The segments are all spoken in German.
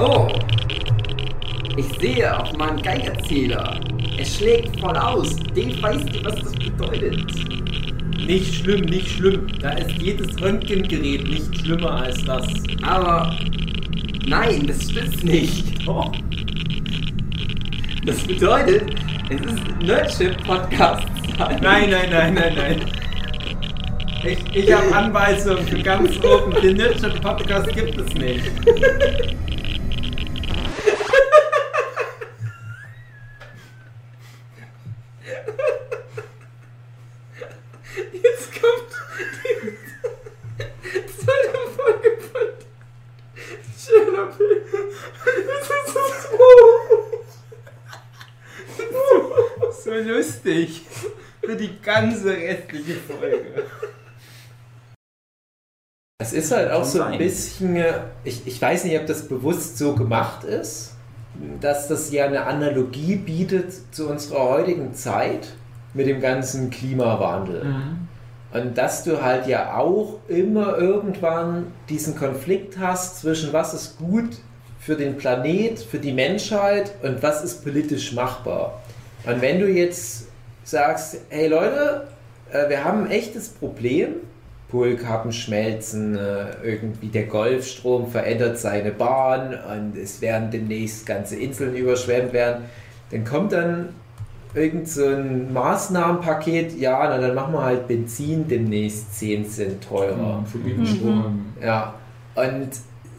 Oh. Ich sehe auf meinem Geigerzähler. Es schlägt voll aus. Dave, weißt du, was das bedeutet? Nicht schlimm, nicht schlimm. Da ist jedes Röntgengerät nicht schlimmer als das. Aber nein, das stimmt nicht. Doch. Das bedeutet, es ist Nerdship Podcast. Nein, nein, nein, nein, nein. Ich, ich habe Anweisungen für ganz oben. Den Nerdship Podcast gibt es nicht. Jetzt kommt die zweite Folge von Tschernobyl. Das ist so So lustig. Für die ganze restliche Folge. Es ist halt auch so ein bisschen, äh, ich, ich weiß nicht, ob das bewusst so gemacht ist, dass das ja eine Analogie bietet zu unserer heutigen Zeit mit dem ganzen Klimawandel. Und dass du halt ja auch immer irgendwann diesen Konflikt hast zwischen was ist gut für den Planet, für die Menschheit und was ist politisch machbar. Und wenn du jetzt sagst, hey Leute, äh, wir haben ein echtes Problem, Polkappen schmelzen, äh, irgendwie der Golfstrom verändert seine Bahn und es werden demnächst ganze Inseln überschwemmt werden, dann kommt dann irgend so ein Maßnahmenpaket, ja, na, dann machen wir halt Benzin demnächst 10 Cent teurer. verbieten Strom. Ja, und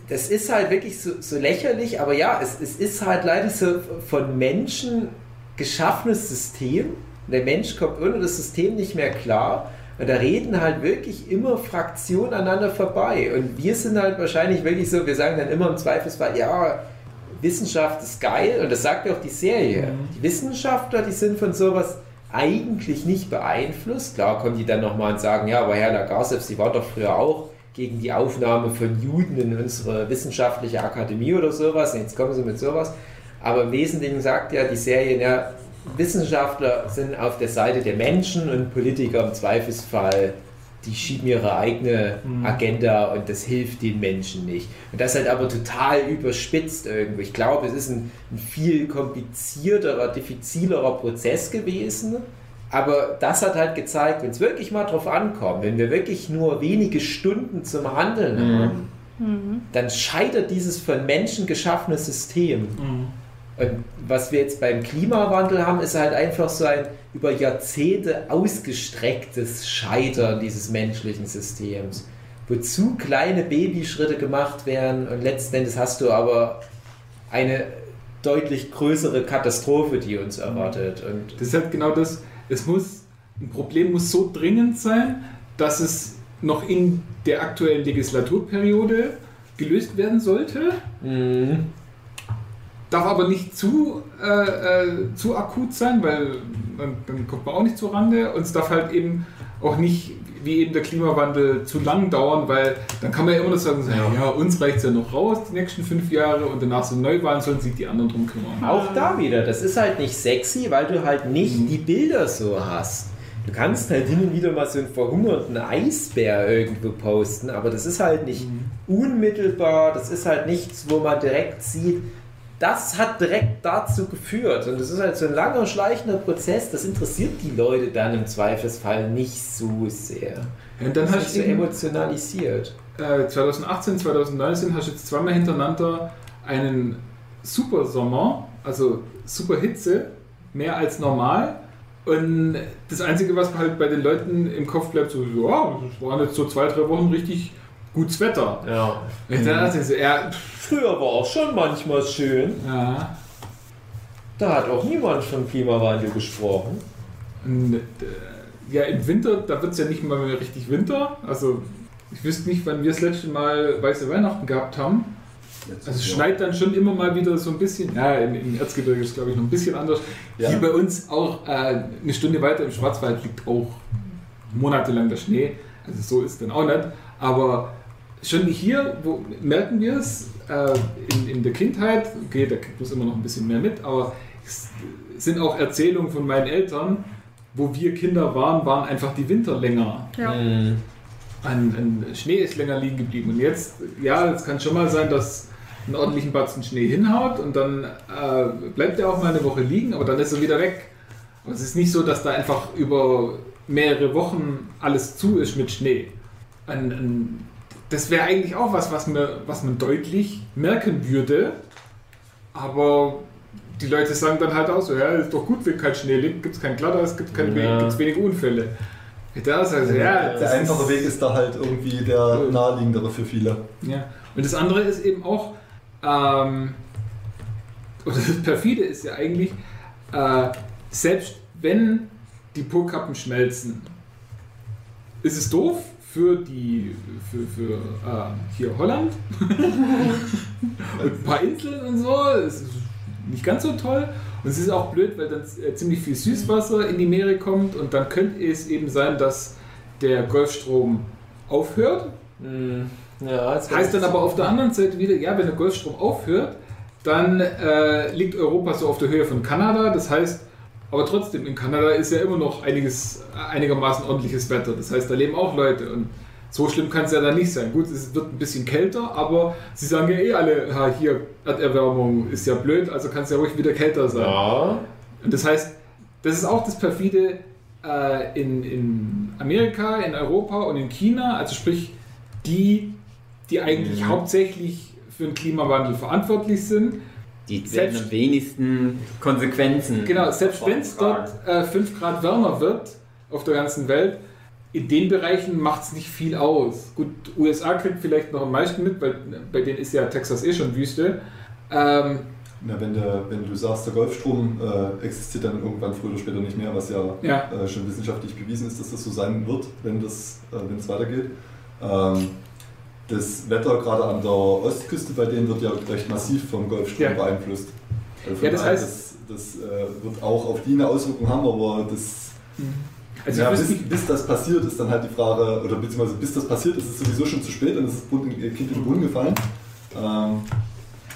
das ist halt wirklich so, so lächerlich, aber ja, es, es ist halt leider so von Menschen geschaffenes System. Der Mensch kommt ohne das System nicht mehr klar. Und da reden halt wirklich immer Fraktionen aneinander vorbei. Und wir sind halt wahrscheinlich wirklich so, wir sagen dann immer im Zweifelsfall, ja, Wissenschaft ist geil. Und das sagt ja auch die Serie. Die Wissenschaftler, die sind von sowas eigentlich nicht beeinflusst. Klar kommen die dann nochmal und sagen, ja, aber Herr Lagarsev, Sie war doch früher auch gegen die Aufnahme von Juden in unsere wissenschaftliche Akademie oder sowas. Und jetzt kommen sie mit sowas. Aber im Wesentlichen sagt ja die Serie, ja, Wissenschaftler sind auf der Seite der Menschen und Politiker im Zweifelsfall, die schieben ihre eigene Agenda und das hilft den Menschen nicht. Und das ist halt aber total überspitzt irgendwo. Ich glaube, es ist ein, ein viel komplizierterer, diffizilerer Prozess gewesen. Aber das hat halt gezeigt, wenn es wirklich mal drauf ankommt, wenn wir wirklich nur wenige Stunden zum Handeln haben, dann scheitert dieses von Menschen geschaffene System. Und was wir jetzt beim Klimawandel haben, ist halt einfach so ein über Jahrzehnte ausgestrecktes Scheitern dieses menschlichen Systems, wo zu kleine Babyschritte gemacht werden und letzten Endes hast du aber eine deutlich größere Katastrophe, die uns erwartet. Und Das ist halt genau das. Es muss, ein Problem muss so dringend sein, dass es noch in der aktuellen Legislaturperiode gelöst werden sollte. Mhm. Darf aber nicht zu, äh, äh, zu akut sein, weil dann, dann kommt man auch nicht zur Rande. Und es darf halt eben auch nicht, wie eben der Klimawandel, zu lang dauern, weil dann kann man ja immer noch sagen, so, ja, uns reicht es ja noch raus, die nächsten fünf Jahre, und danach so Neuwahlen sollen sich die anderen drum kümmern. Auch da wieder, das ist halt nicht sexy, weil du halt nicht Mhm. die Bilder so hast. Du kannst halt hin und wieder mal so einen verhungerten Eisbär irgendwo posten, aber das ist halt nicht unmittelbar, das ist halt nichts, wo man direkt sieht, das hat direkt dazu geführt. Und das ist halt so ein langer, schleichender Prozess, das interessiert die Leute dann im Zweifelsfall nicht so sehr. Und dann Das hast du so emotionalisiert. äh, 2018, 2019 hast du jetzt zweimal hintereinander einen super Sommer, also super Hitze, mehr als normal. Und das Einzige, was halt bei den Leuten im Kopf bleibt, so, ja, es waren jetzt so zwei, drei Wochen richtig gutes Wetter. Ja. Und dann dachte ich so, ja, Früher war auch schon manchmal schön. ja. Da hat auch niemand von Klimawandel gesprochen. Äh, ja, im Winter, da wird es ja nicht mal mehr richtig Winter. Also ich wüsste nicht, wann wir das letzte Mal weiße Weihnachten gehabt haben. Also es schneit dann schon immer mal wieder so ein bisschen. Ja, im, im Erzgebirge ist glaube ich noch ein bisschen anders. Ja. Hier bei uns auch äh, eine Stunde weiter im Schwarzwald liegt auch monatelang der Schnee. Also so ist dann auch nicht. Aber schon hier wo, merken wir es äh, in, in der Kindheit. Okay, da kriegt man es immer noch ein bisschen mehr mit, aber es sind auch Erzählungen von meinen Eltern, wo wir Kinder waren, waren einfach die Winter länger. Ja. Ein, ein Schnee ist länger liegen geblieben. Und jetzt, ja, es kann schon mal sein, dass einen ordentlichen Batzen Schnee hinhaut und dann äh, bleibt er auch mal eine Woche liegen, aber dann ist er wieder weg. Aber es ist nicht so, dass da einfach über mehrere Wochen alles zu ist mit Schnee. Ein, ein, das wäre eigentlich auch was, was, mir, was man deutlich merken würde, aber die Leute sagen dann halt auch so, ja, ist doch gut, wenn kein Schnee liegt, gibt es kein Glatteis, gibt es Ja. gibt's wenige Unfälle. Da ist also, ja, Der das einfache Weg ist da halt irgendwie der naheliegendere für viele. Ja. Und das andere ist eben auch, ähm, oder das Perfide ist ja eigentlich, äh, selbst wenn die Polkappen schmelzen, ist es doof für die, für, für äh, hier Holland und ein paar Inseln und so. Es ist nicht ganz so toll. Und es ist auch blöd, weil dann äh, ziemlich viel Süßwasser in die Meere kommt und dann könnte es eben sein, dass der Golfstrom aufhört Hm, Ja, Heißt dann aber auf der anderen Seite wieder, ja, wenn der Golfstrom aufhört, dann äh, liegt Europa so auf der Höhe von Kanada. Das heißt, aber trotzdem, in Kanada ist ja immer noch einiges, einigermaßen ordentliches Wetter. Das heißt, da leben auch Leute und so schlimm kann es ja dann nicht sein. Gut, es wird ein bisschen kälter, aber sie sagen ja eh alle, ha, hier, Erderwärmung ist ja blöd, also kann es ja ruhig wieder kälter sein. Ja. Und das heißt, das ist auch das perfide äh, in, in Amerika, in Europa und in China, also sprich die, die eigentlich Mhm. hauptsächlich für den Klimawandel verantwortlich sind. Die Selbst- werden am wenigsten Konsequenzen. Genau, selbst wenn es dort äh, 5 Grad wärmer wird auf der ganzen Welt, in den Bereichen macht es nicht viel aus. Gut, USA kriegt vielleicht noch am meisten mit, weil bei denen ist ja Texas eh schon Wüste. Ähm, Na, wenn, der, wenn du sagst, der Golfstrom äh, existiert dann irgendwann früher oder später nicht mehr, was ja, Ja. Äh, schon wissenschaftlich bewiesen ist, dass das so sein wird, wenn das, äh, wenn es weitergeht. Ähm, das Wetter gerade an der Ostküste bei denen wird ja recht massiv vom Golfstrom Ja. beeinflusst. Also Ja, das heißt- das, das äh, wird auch auf die eine Auswirkung haben, aber das also ja, bis, bis das passiert, ist dann halt die Frage, oder beziehungsweise bis das passiert, ist es sowieso schon zu spät und es ist das Kind in den Brunnen gefallen. Ähm,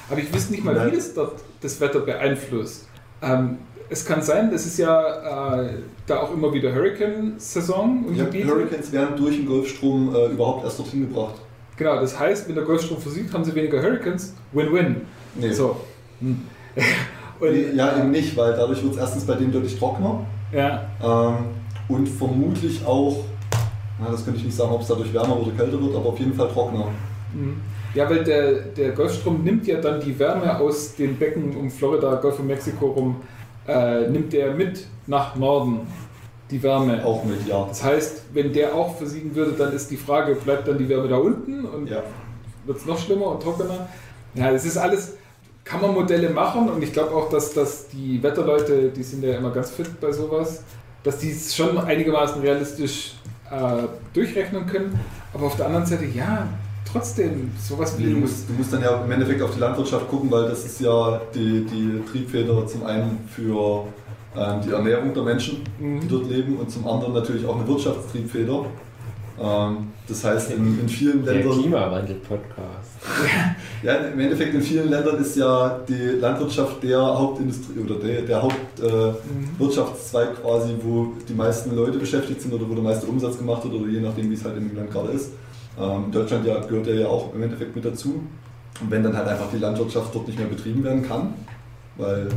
Aber ich wüsste nicht mal, Nein. wie das dort das Wetter beeinflusst. Ähm, es kann sein, das ist ja äh, da auch immer wieder Hurricane-Saison ja, Gebiete. Hurricanes werden durch den Golfstrom äh, überhaupt erst dorthin gebracht. Genau, das heißt, wenn der Golfstrom versiegt, haben sie weniger Hurricanes. Win-win. Nee. So. Hm. Und, ja, eben nicht, weil dadurch wird es erstens bei denen deutlich trockener ja, ähm, und vermutlich auch, na, das könnte ich nicht sagen, ob es dadurch wärmer oder kälter wird, aber auf jeden Fall trockener. Mhm. Ja, weil der, der Golfstrom nimmt ja dann die Wärme aus den Becken um Florida, Golf von Mexiko rum, äh, nimmt der mit nach Norden, die Wärme. Auch mit, ja. Das heißt, wenn der auch versiegen würde, dann ist die Frage, bleibt dann die Wärme da unten und Ja. wird es noch schlimmer und trockener? Ja, das ist alles, kann man Modelle machen und ich glaube auch, dass, dass die Wetterleute, die sind ja immer ganz fit bei sowas, dass die es schon einigermaßen realistisch äh, durchrechnen können. Aber auf der anderen Seite, ja, trotzdem, sowas wie. Nee, du, musst, du musst dann ja im Endeffekt auf die Landwirtschaft gucken, weil das ist ja die, die Triebfeder zum einen für die Ernährung der Menschen, die Mhm. dort leben, und zum anderen natürlich auch eine Wirtschaftstriebfeder. Ähm, das heißt, in, in vielen Der Ländern. Klimawandel-Podcast. Ja, im Endeffekt in vielen Ländern ist ja die Landwirtschaft der Hauptindustrie oder der, der Hauptwirtschaftszweig quasi, wo die meisten Leute beschäftigt sind oder wo der meiste Umsatz gemacht wird oder je nachdem, wie es halt im Land gerade ist. Ähm, Deutschland ja, gehört ja auch im Endeffekt mit dazu. Und wenn dann halt einfach die Landwirtschaft dort nicht mehr betrieben werden kann, weil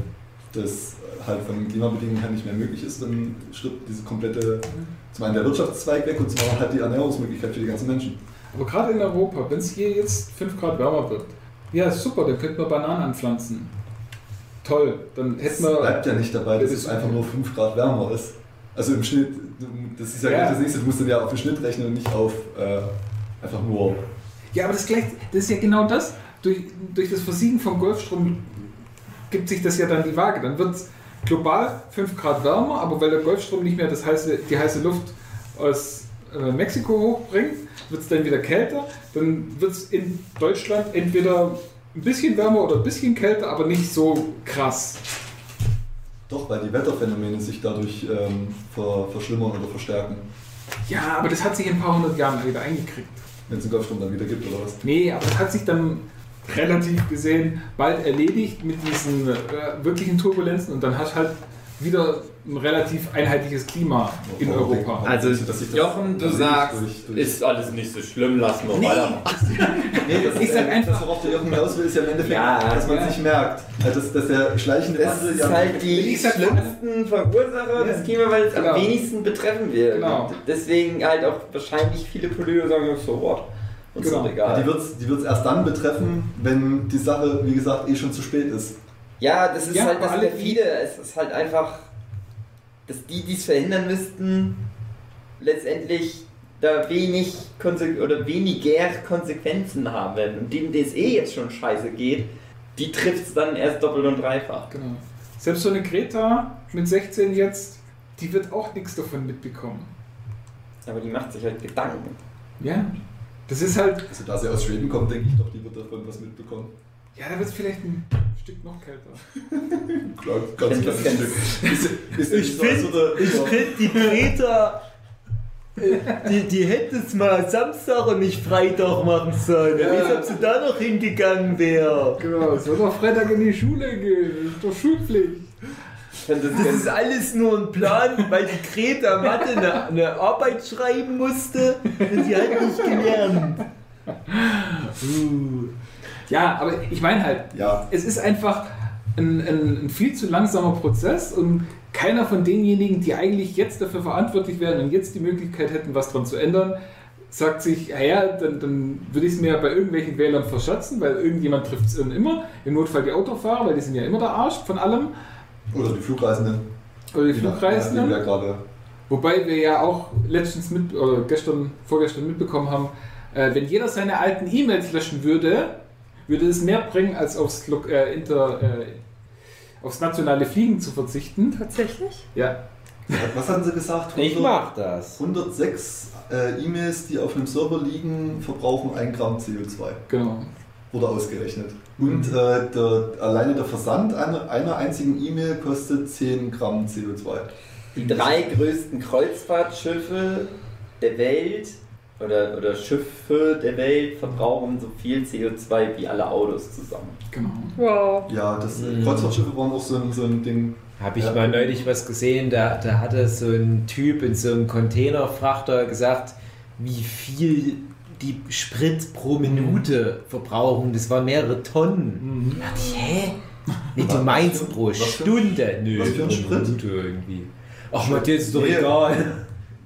das halt von den Klimabedingungen her nicht mehr möglich ist, dann stirbt diese komplette, zum einen der Wirtschaftszweig weg und zum anderen halt die Ernährungsmöglichkeit für die ganzen Menschen. Aber gerade in Europa, wenn es hier jetzt 5 Grad wärmer wird, ja, super, dann könnten wir Bananen anpflanzen. Toll, dann Es hätten wir. bleibt ja nicht dabei, dass Das es einfach nur 5 Grad wärmer ist. Also im Schnitt, das ist ja, Ja. das nächste, du musst dann ja auf den Schnitt rechnen und nicht auf äh, einfach nur. Ja, aber das, gleich, das ist ja genau das. Durch, durch das Versiegen vom Golfstrom gibt sich das ja dann die Waage. Dann wird es global 5 Grad wärmer, aber weil der Golfstrom nicht mehr das heiße, die heiße Luft aus äh, Mexiko hochbringt, wird es dann wieder kälter. Dann wird es in Deutschland entweder ein bisschen wärmer oder ein bisschen kälter, aber nicht so krass. Doch, weil die Wetterphänomene sich dadurch ähm, ver, verschlimmern oder verstärken, Ja, aber das hat sich in ein paar hundert Jahren wieder eingekriegt. wenn es den Golfstrom dann wieder gibt oder was. Nee, aber das hat sich dann relativ gesehen bald erledigt mit diesen äh, wirklichen Turbulenzen und dann hast halt wieder ein relativ einheitliches Klima in Warum Europa. Also, das- Jochen, du sagst, durch- durch- ist alles nicht so schlimm, lassen wir Nee. weitermachen. Nee, das Ich ist sag ja, einfach- das, worauf der Jochen hinaus will, ist ja im Endeffekt, Ja, dass man ja. sich merkt. Also, dass, dass der schleichende Das Wandel ist ja halt die schlimmsten Verursacher des Klimawandels Genau. am wenigsten betreffen wird. Genau. Deswegen halt auch wahrscheinlich viele Politiker sagen, so what? Uns Genau. egal. Die wird es die wird's erst dann betreffen, wenn die Sache, wie gesagt, eh schon zu spät ist. Ja, das ist Ja, halt das perfide. Es ist halt einfach, dass die, die es verhindern müssten, letztendlich da wenig Konse oder weniger Konsequenzen haben werden. Und denen, denen es eh jetzt schon scheiße geht, die trifft es dann erst doppelt und dreifach. Genau. Selbst so eine Greta mit 16 jetzt, die wird auch nichts davon mitbekommen. Aber die macht sich halt Gedanken. Ja. Das ist halt, Also, da sie aus Schweden kommt, denke ich doch, die wird davon was mitbekommen. ja, da wird es vielleicht ein Stück noch kälter. Klar, ganz Ich kleines Stück. Ist, ist Ich nicht so, find- finde die Greta, äh, die, die hätte es mal Samstag und nicht Freitag machen sollen. Ja. Ob sie da noch hingegangen wäre. Genau, es soll doch Freitag in die Schule gehen. Das ist doch Schulpflicht. Das Das ist alles nur ein Plan, weil die Greta Mathe eine, eine Arbeit schreiben musste und sie hat nicht gelernt. Uh. Ja, aber ich meine halt, Ja, es ist einfach ein, ein, ein viel zu langsamer Prozess und keiner von denjenigen, die eigentlich jetzt dafür verantwortlich wären und jetzt die Möglichkeit hätten, was dran zu ändern, sagt sich, ja, ja dann, dann würde ich es mir bei irgendwelchen Wählern verschätzen, weil irgendjemand trifft es immer. Im Notfall die Autofahrer, weil die sind ja immer der Arsch von allem. Oder die Flugreisenden. Oder die Flugreisenden. wer gerade Wobei wir ja auch letztens mit, oder gestern, vorgestern mitbekommen haben, äh, wenn jeder seine alten E-Mails löschen würde, würde es mehr bringen, als aufs, äh, Inter, äh, aufs nationale Fliegen zu verzichten. Tatsächlich? Ja, Was hatten sie gesagt? Ich mach das. 106 äh, E-Mails, die auf einem Server liegen, verbrauchen 1 Gramm CO2. genau. Wurde ausgerechnet. Und äh, der, alleine der Versand einer, einer einzigen E-Mail kostet 10 Gramm CO2. Die drei größten Kreuzfahrtschiffe der Welt oder, oder Schiffe der Welt verbrauchen so viel CO2 wie alle Autos zusammen. genau. Wow. Ja, das Mhm. Kreuzfahrtschiffe waren auch so ein, so ein Ding. Habe ich Ja. mal neulich was gesehen, da, da hatte so ein Typ in so einem Containerfrachter gesagt, wie viel die Sprit pro Minute verbrauchen. Das waren mehrere Tonnen. Mhm. Da dachte ich, hä? Nee, du Was meinst für- pro was für- Stunde. Nö, was für ein Sprit? Minute irgendwie. Ach, Matthias, ist doch Nee. egal.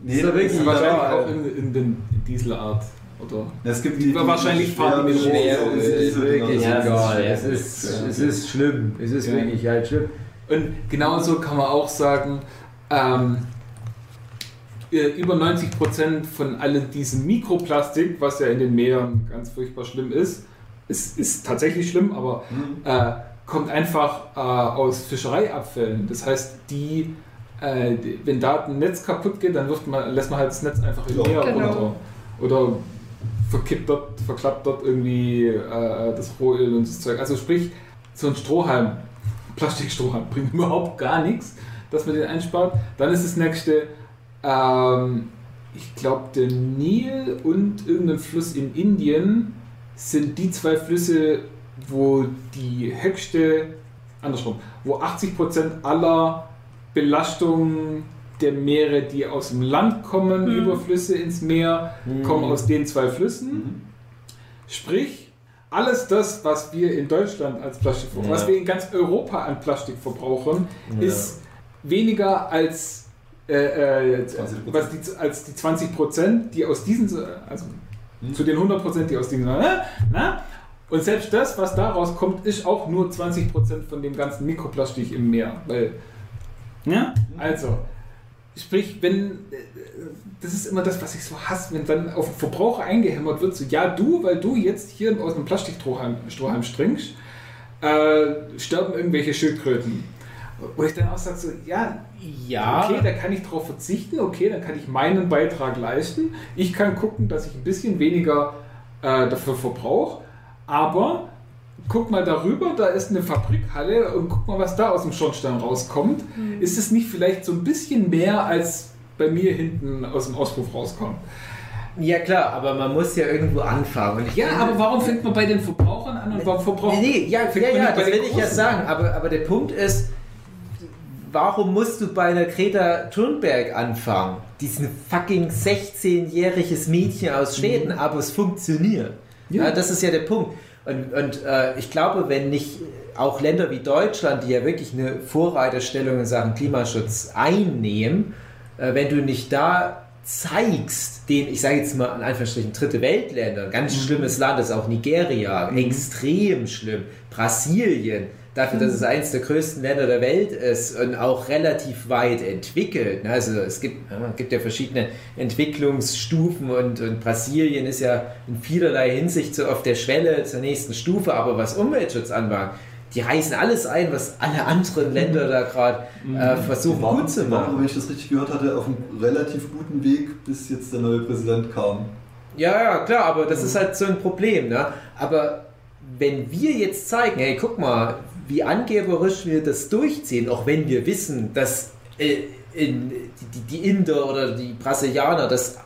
Nee, Ist doch wirklich Wahrscheinlich egal. auch in, in den Dieselart. Oder Es gibt die, Aber wahrscheinlich fahren die mit schwer- Es ist wirklich. Ja, es ist egal. Es ist, Ja. es ist schlimm. Es ist Ja. wirklich halt schlimm. Und genauso kann man auch sagen, ähm, äh, über 90% von allem diesem Mikroplastik, was ja in den Meeren ganz furchtbar schlimm ist, es ist tatsächlich schlimm, aber Mhm. äh, kommt einfach äh, aus Fischereiabfällen. Das heißt, die, äh, die, wenn da ein Netz kaputt geht, dann wirft man, lässt man halt das Netz einfach im Ja. Meer Genau. runter. Oder verkippt dort, verklappt dort irgendwie äh, das Rohöl und das Zeug. Also sprich, so ein Strohhalm, Plastikstrohhalm bringt überhaupt gar nichts, dass man den einspart. Dann ist das nächste, ähm, ich glaube, der Nil und irgendein Fluss in Indien sind die zwei Flüsse, wo die höchste, andersrum, wo 80% aller Belastung der Meere, die aus dem Land kommen, Mhm. über Flüsse ins Meer, kommen aus den zwei Flüssen. Mhm. Sprich, alles das, was wir in Deutschland als Plastik verbrauchen, Ja. was wir in ganz Europa an Plastik verbrauchen, Ja. ist weniger als, äh, äh, 20%. was die, als die 20 Prozent, die aus diesen, also Hm. zu den 100 Prozent, die aus diesen, na, na, und selbst das, was daraus kommt, ist auch nur 20 Prozent von dem ganzen Mikroplastik im Meer, weil, ja, also, sprich, wenn, äh, das ist immer das, was ich so hasse, wenn dann auf den Verbraucher eingehämmert wird, so, ja, du, weil du jetzt hier aus einem Plastikstrohhalm Strohhalm trinkst, äh, sterben irgendwelche Schildkröten. Wo ich dann auch sage, so, ja, Ja. okay, da kann ich drauf verzichten, okay, dann kann ich meinen Beitrag leisten. Ich kann gucken, dass ich ein bisschen weniger äh, dafür verbrauche, aber guck mal darüber, da ist eine Fabrikhalle und guck mal, was da aus dem Schornstein rauskommt. Ist es nicht vielleicht so ein bisschen mehr, als bei mir hinten aus dem Auspuff rauskommt? Ja klar, aber man muss ja irgendwo anfangen. Ja, finde- aber warum fängt man bei den Verbrauchern an und warum verbraucht Nee, nee, ja, ja, man ja das den will ich ja sagen. Aber, aber der Punkt ist, warum musst du bei einer Greta Thunberg anfangen? Die ist ein fucking 16-jähriges Mädchen aus Schweden, aber es funktioniert. Ja. Ja. das ist ja der Punkt. Und, und äh, ich glaube, wenn nicht auch Länder wie Deutschland, die ja wirklich eine Vorreiterstellung in Sachen Klimaschutz einnehmen, äh, wenn du nicht da zeigst, den, ich sage jetzt mal in Anführungsstrichen, dritte Weltländer, ganz schlimmes Land ist auch Nigeria, extrem schlimm, Brasilien, dafür, dass es eines der größten Länder der Welt ist und auch relativ weit entwickelt. Also es gibt, ja, es gibt ja verschiedene Entwicklungsstufen und, und Brasilien ist ja in vielerlei Hinsicht so auf der Schwelle zur nächsten Stufe, aber was Umweltschutz anbelangt, die reißen alles ein, was alle anderen Länder da gerade äh, versuchen waren, gut zu waren, machen. wenn ich das richtig gehört hatte, auf einem relativ guten Weg, bis jetzt der neue Präsident kam. Ja, ja, klar, aber das ist halt so ein Problem. Ne? Aber wenn wir jetzt zeigen, hey, guck mal, wie angeberisch wir das durchziehen, auch wenn wir wissen, dass äh, in, die, die Inder oder die Brasilianer das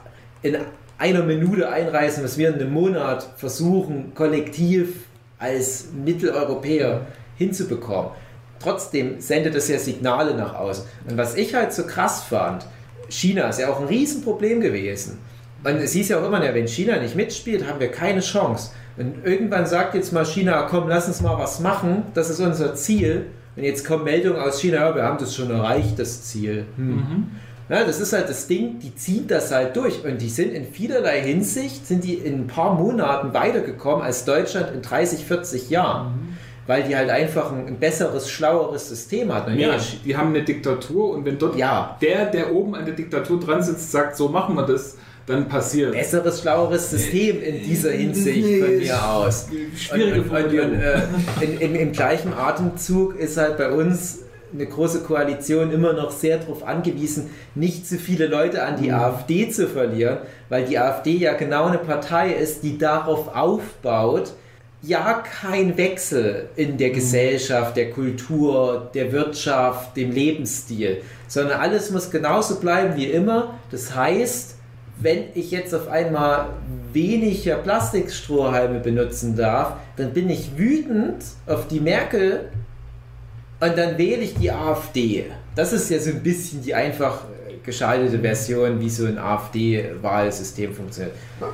in einer Minute einreißen, was wir in einem Monat versuchen, kollektiv als Mitteleuropäer hinzubekommen. Trotzdem sendet das ja Signale nach außen. Und was ich halt so krass fand, China ist ja auch ein Riesenproblem gewesen. Und es hieß ja auch immer, wenn China nicht mitspielt, haben wir keine Chance. Und irgendwann sagt jetzt mal China, komm, lass uns mal was machen, das ist unser Ziel. Und jetzt kommt Meldung aus China, ja, wir haben das schon erreicht, das Ziel. Hm. Ja, das ist halt das Ding, die ziehen das halt durch und die sind in vielerlei Hinsicht, sind die in ein paar Monaten weitergekommen als Deutschland in 30, 40 Jahren. Weil die halt einfach ein, ein besseres, schlaueres System hatten. Nee, ja, die haben eine Diktatur und wenn dort Ja. der, der oben an der Diktatur dran sitzt, sagt, so machen wir das, dann passiert. besseres, schlaueres System in dieser Hinsicht Nee, von mir aus. Schwierige und, und, und, Formulierung. äh, in, im, Im gleichen Atemzug ist halt bei uns eine große Koalition immer noch sehr darauf angewiesen, nicht zu viele Leute an die AfD zu verlieren, weil die AfD ja genau eine Partei ist, die darauf aufbaut, ja kein Wechsel in der Gesellschaft, der Kultur, der Wirtschaft, dem Lebensstil, sondern alles muss genauso bleiben wie immer. Das heißt, wenn ich jetzt auf einmal weniger Plastikstrohhalme benutzen darf, dann bin ich wütend auf die Merkel und dann wähle ich die AfD. Das ist ja so ein bisschen die einfach geschaltete Version, wie so ein AfD-Wahlsystem funktioniert. Und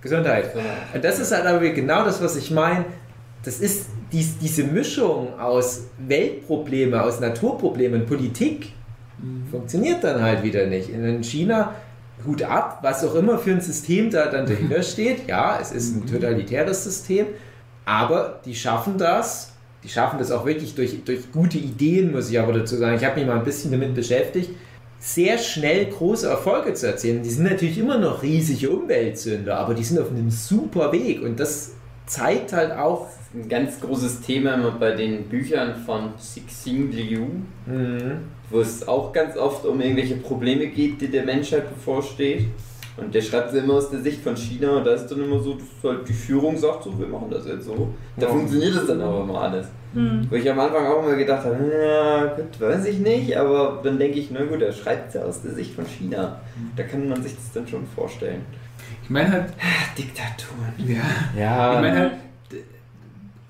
Gesundheit. Und das ist halt aber genau das, was ich meine. Das ist dies, diese Mischung aus Weltprobleme, aus Naturproblemen Politik funktioniert dann halt wieder nicht. In China, Hut ab, was auch immer für ein System da dann dahinter steht. Ja, es ist ein totalitäres System, aber die schaffen das. Die schaffen das auch wirklich durch, durch gute Ideen, muss ich aber dazu sagen. Ich habe mich mal ein bisschen damit beschäftigt, sehr schnell große Erfolge zu erzielen. Die sind natürlich immer noch riesige Umweltsünder, aber die sind auf einem super Weg und das zeigt halt auch, Ein ganz großes Thema bei den Büchern von Cixin Liu, mh, wo es auch ganz oft um irgendwelche Probleme geht, die der Menschheit bevorsteht. Und der schreibt sie immer aus der Sicht von China und da ist dann immer so, dass halt die Führung sagt, so, wir machen das jetzt so. Da Ja. funktioniert das dann aber immer alles. Hm. Wo ich am Anfang auch immer gedacht habe, ja, gut, weiß ich nicht, aber dann denke ich, na gut, er schreibt es ja aus der Sicht von China. Da kann man sich das dann schon vorstellen. Ich meine halt, Diktaturen. ja, ja, ich meine halt,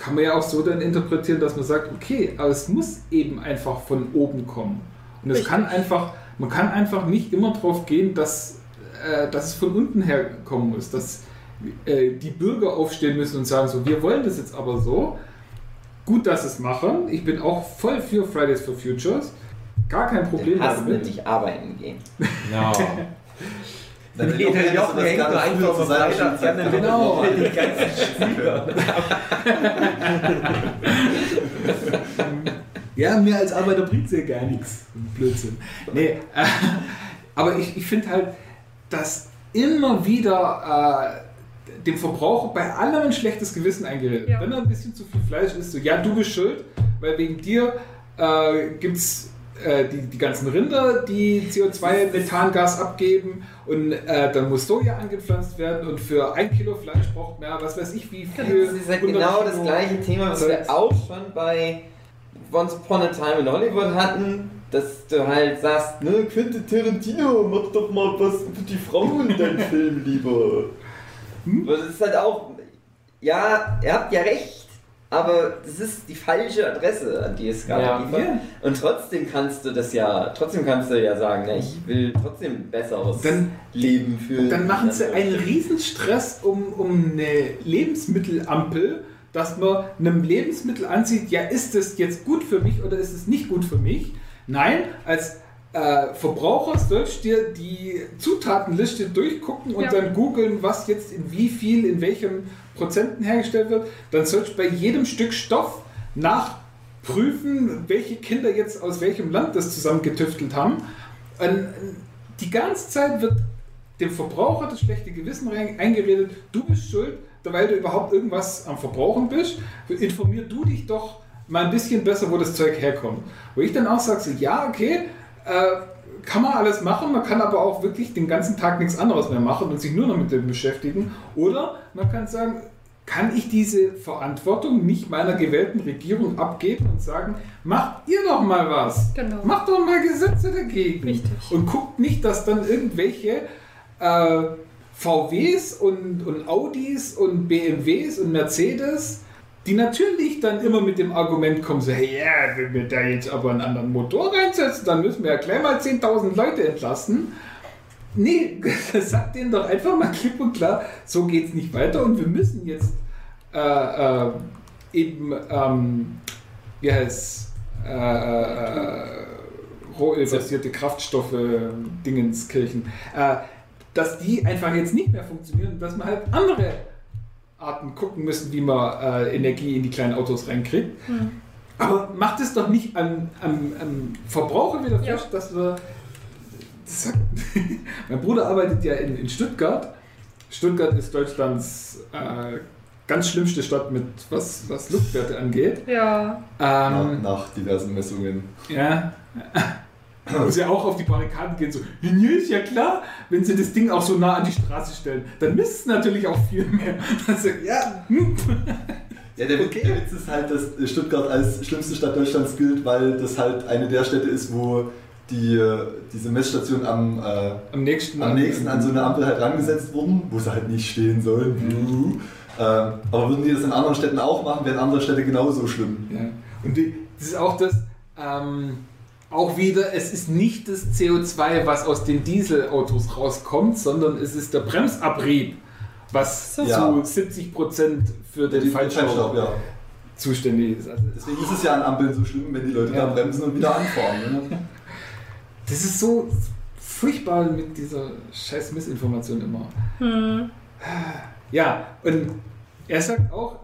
kann man ja auch so dann interpretieren, dass man sagt, okay, aber es muss eben einfach von oben kommen. Und es kann einfach, man kann einfach nicht immer drauf gehen, dass, äh, dass es von unten her kommen muss, dass äh, die Bürger aufstehen müssen und sagen so, wir wollen das jetzt aber so. Gut, dass sie es machen. Ich bin auch voll für Fridays for Futures. Gar kein Problem Hast damit. nicht arbeiten gehen. no. Dann Nee, der Jochen hängt nur einfach auf Freitag Schulzeit an, genau. den ganzen Schülern. Ja, mehr als Arbeiter bringt ja gar nichts. Blödsinn. Nee, äh, aber ich, ich finde halt, dass immer wieder äh, dem Verbraucher bei allem ein schlechtes Gewissen eingeredet. Ja. Wenn er ein bisschen zu viel Fleisch isst, so, ja, du bist schuld, weil wegen dir äh, gibt es äh, die, die ganzen Rinder, die CO2, Methangas abgeben und äh, dann muss Soja angepflanzt werden und für ein Kilo Fleisch braucht mehr, was weiß ich wie viel. Das ist halt 100 genau das Kilo gleiche Thema, was wir auch schon bei Once Upon a Time in Hollywood hatten, dass du halt sagst, ne, Quentin Tarantino, mach doch mal was für die Frauen in deinem Film lieber. Hm? Das ist halt auch, ja, ihr habt ja recht, aber das ist die falsche Adresse, an die es gerade Ja. liefert. Ja. Und trotzdem kannst du das ja, trotzdem kannst du ja sagen, ne, ich will trotzdem besseres Dann- Leben führen. Dann machen sie einen Riesenstress um, um eine Lebensmittelampel, dass man einem Lebensmittel ansieht, ja, ist es jetzt gut für mich oder ist es nicht gut für mich? Nein, als äh, Verbraucher sollst du dir die Zutatenliste durchgucken und Ja. dann googeln, was jetzt in wie viel, in welchem Prozenten hergestellt wird. Dann sollst du bei jedem Stück Stoff nachprüfen, welche Kinder jetzt aus welchem Land das zusammengetüftelt haben. Und die ganze Zeit wird dem Verbraucher das schlechte Gewissen eingeredet, du bist schuld, weil du überhaupt irgendwas am Verbrauchen bist. Informier du dich doch mal ein bisschen besser, wo das Zeug herkommt. Wo ich dann auch sage, so, ja, okay, äh, kann man alles machen, man kann aber auch wirklich den ganzen Tag nichts anderes mehr machen und sich nur noch mit dem beschäftigen. Oder man kann sagen, kann ich diese Verantwortung nicht meiner gewählten Regierung abgeben und sagen, macht ihr doch mal was. Genau. Macht doch mal Gesetze dagegen. Richtig. Und guckt nicht, dass dann irgendwelche äh, VWs und, und Audis und BMWs und Mercedes, die natürlich dann immer mit dem Argument kommen, so, hey, ja, wenn wir da jetzt aber einen anderen Motor reinsetzen, dann müssen wir ja gleich mal 10.000 Leute entlassen. Nee, sagt denen doch einfach mal klipp und klar, so geht es nicht weiter und wir müssen jetzt äh, äh, eben, ähm, wie heißt äh, äh, rohölbasierte Kraftstoffe, Dingenskirchen, äh, dass die einfach jetzt nicht mehr funktionieren, dass man halt andere Arten gucken müssen, wie man äh, Energie in die kleinen Autos reinkriegt. Hm. Aber macht es doch nicht am, am, am Verbraucher wieder Ja. fest, dass wir. Das sagt, mein Bruder arbeitet ja in, in Stuttgart. Stuttgart ist Deutschlands äh, ganz schlimmste Stadt mit was, was Luftwerte angeht. Ja, nach, Ähm, nach diversen Messungen. ja. Muss ja auch auf die Barrikaden gehen, so, ist ja klar, wenn sie das Ding auch so nah an die Straße stellen, dann misst es natürlich auch viel mehr. Also, ja. Ja, der, der Witz ist halt, dass Stuttgart als schlimmste Stadt Deutschlands gilt, weil das halt eine der Städte ist, wo die, äh, diese Messstation am, äh, am nächsten, am nächsten an so eine Ampel halt rangesetzt wurden, wo sie halt nicht stehen sollen. Buh. Ähm, aber würden die das in anderen Städten auch machen, wären andere Städte genauso schlimm. Ja. Und die, das ist auch das, ähm, auch wieder, es ist nicht das CO2, was aus den Dieselautos rauskommt, sondern es ist der Bremsabrieb, was So. zu Ja. 70 Prozent für den Feinstaub ja. zuständig ist. Also, Deswegen ist es ja an Ampeln so schlimm, wenn die Leute Ja. da bremsen und wieder anfahren. Ne? das ist so furchtbar mit dieser scheiß Missinformation immer. hm. Ja, und er sagt auch,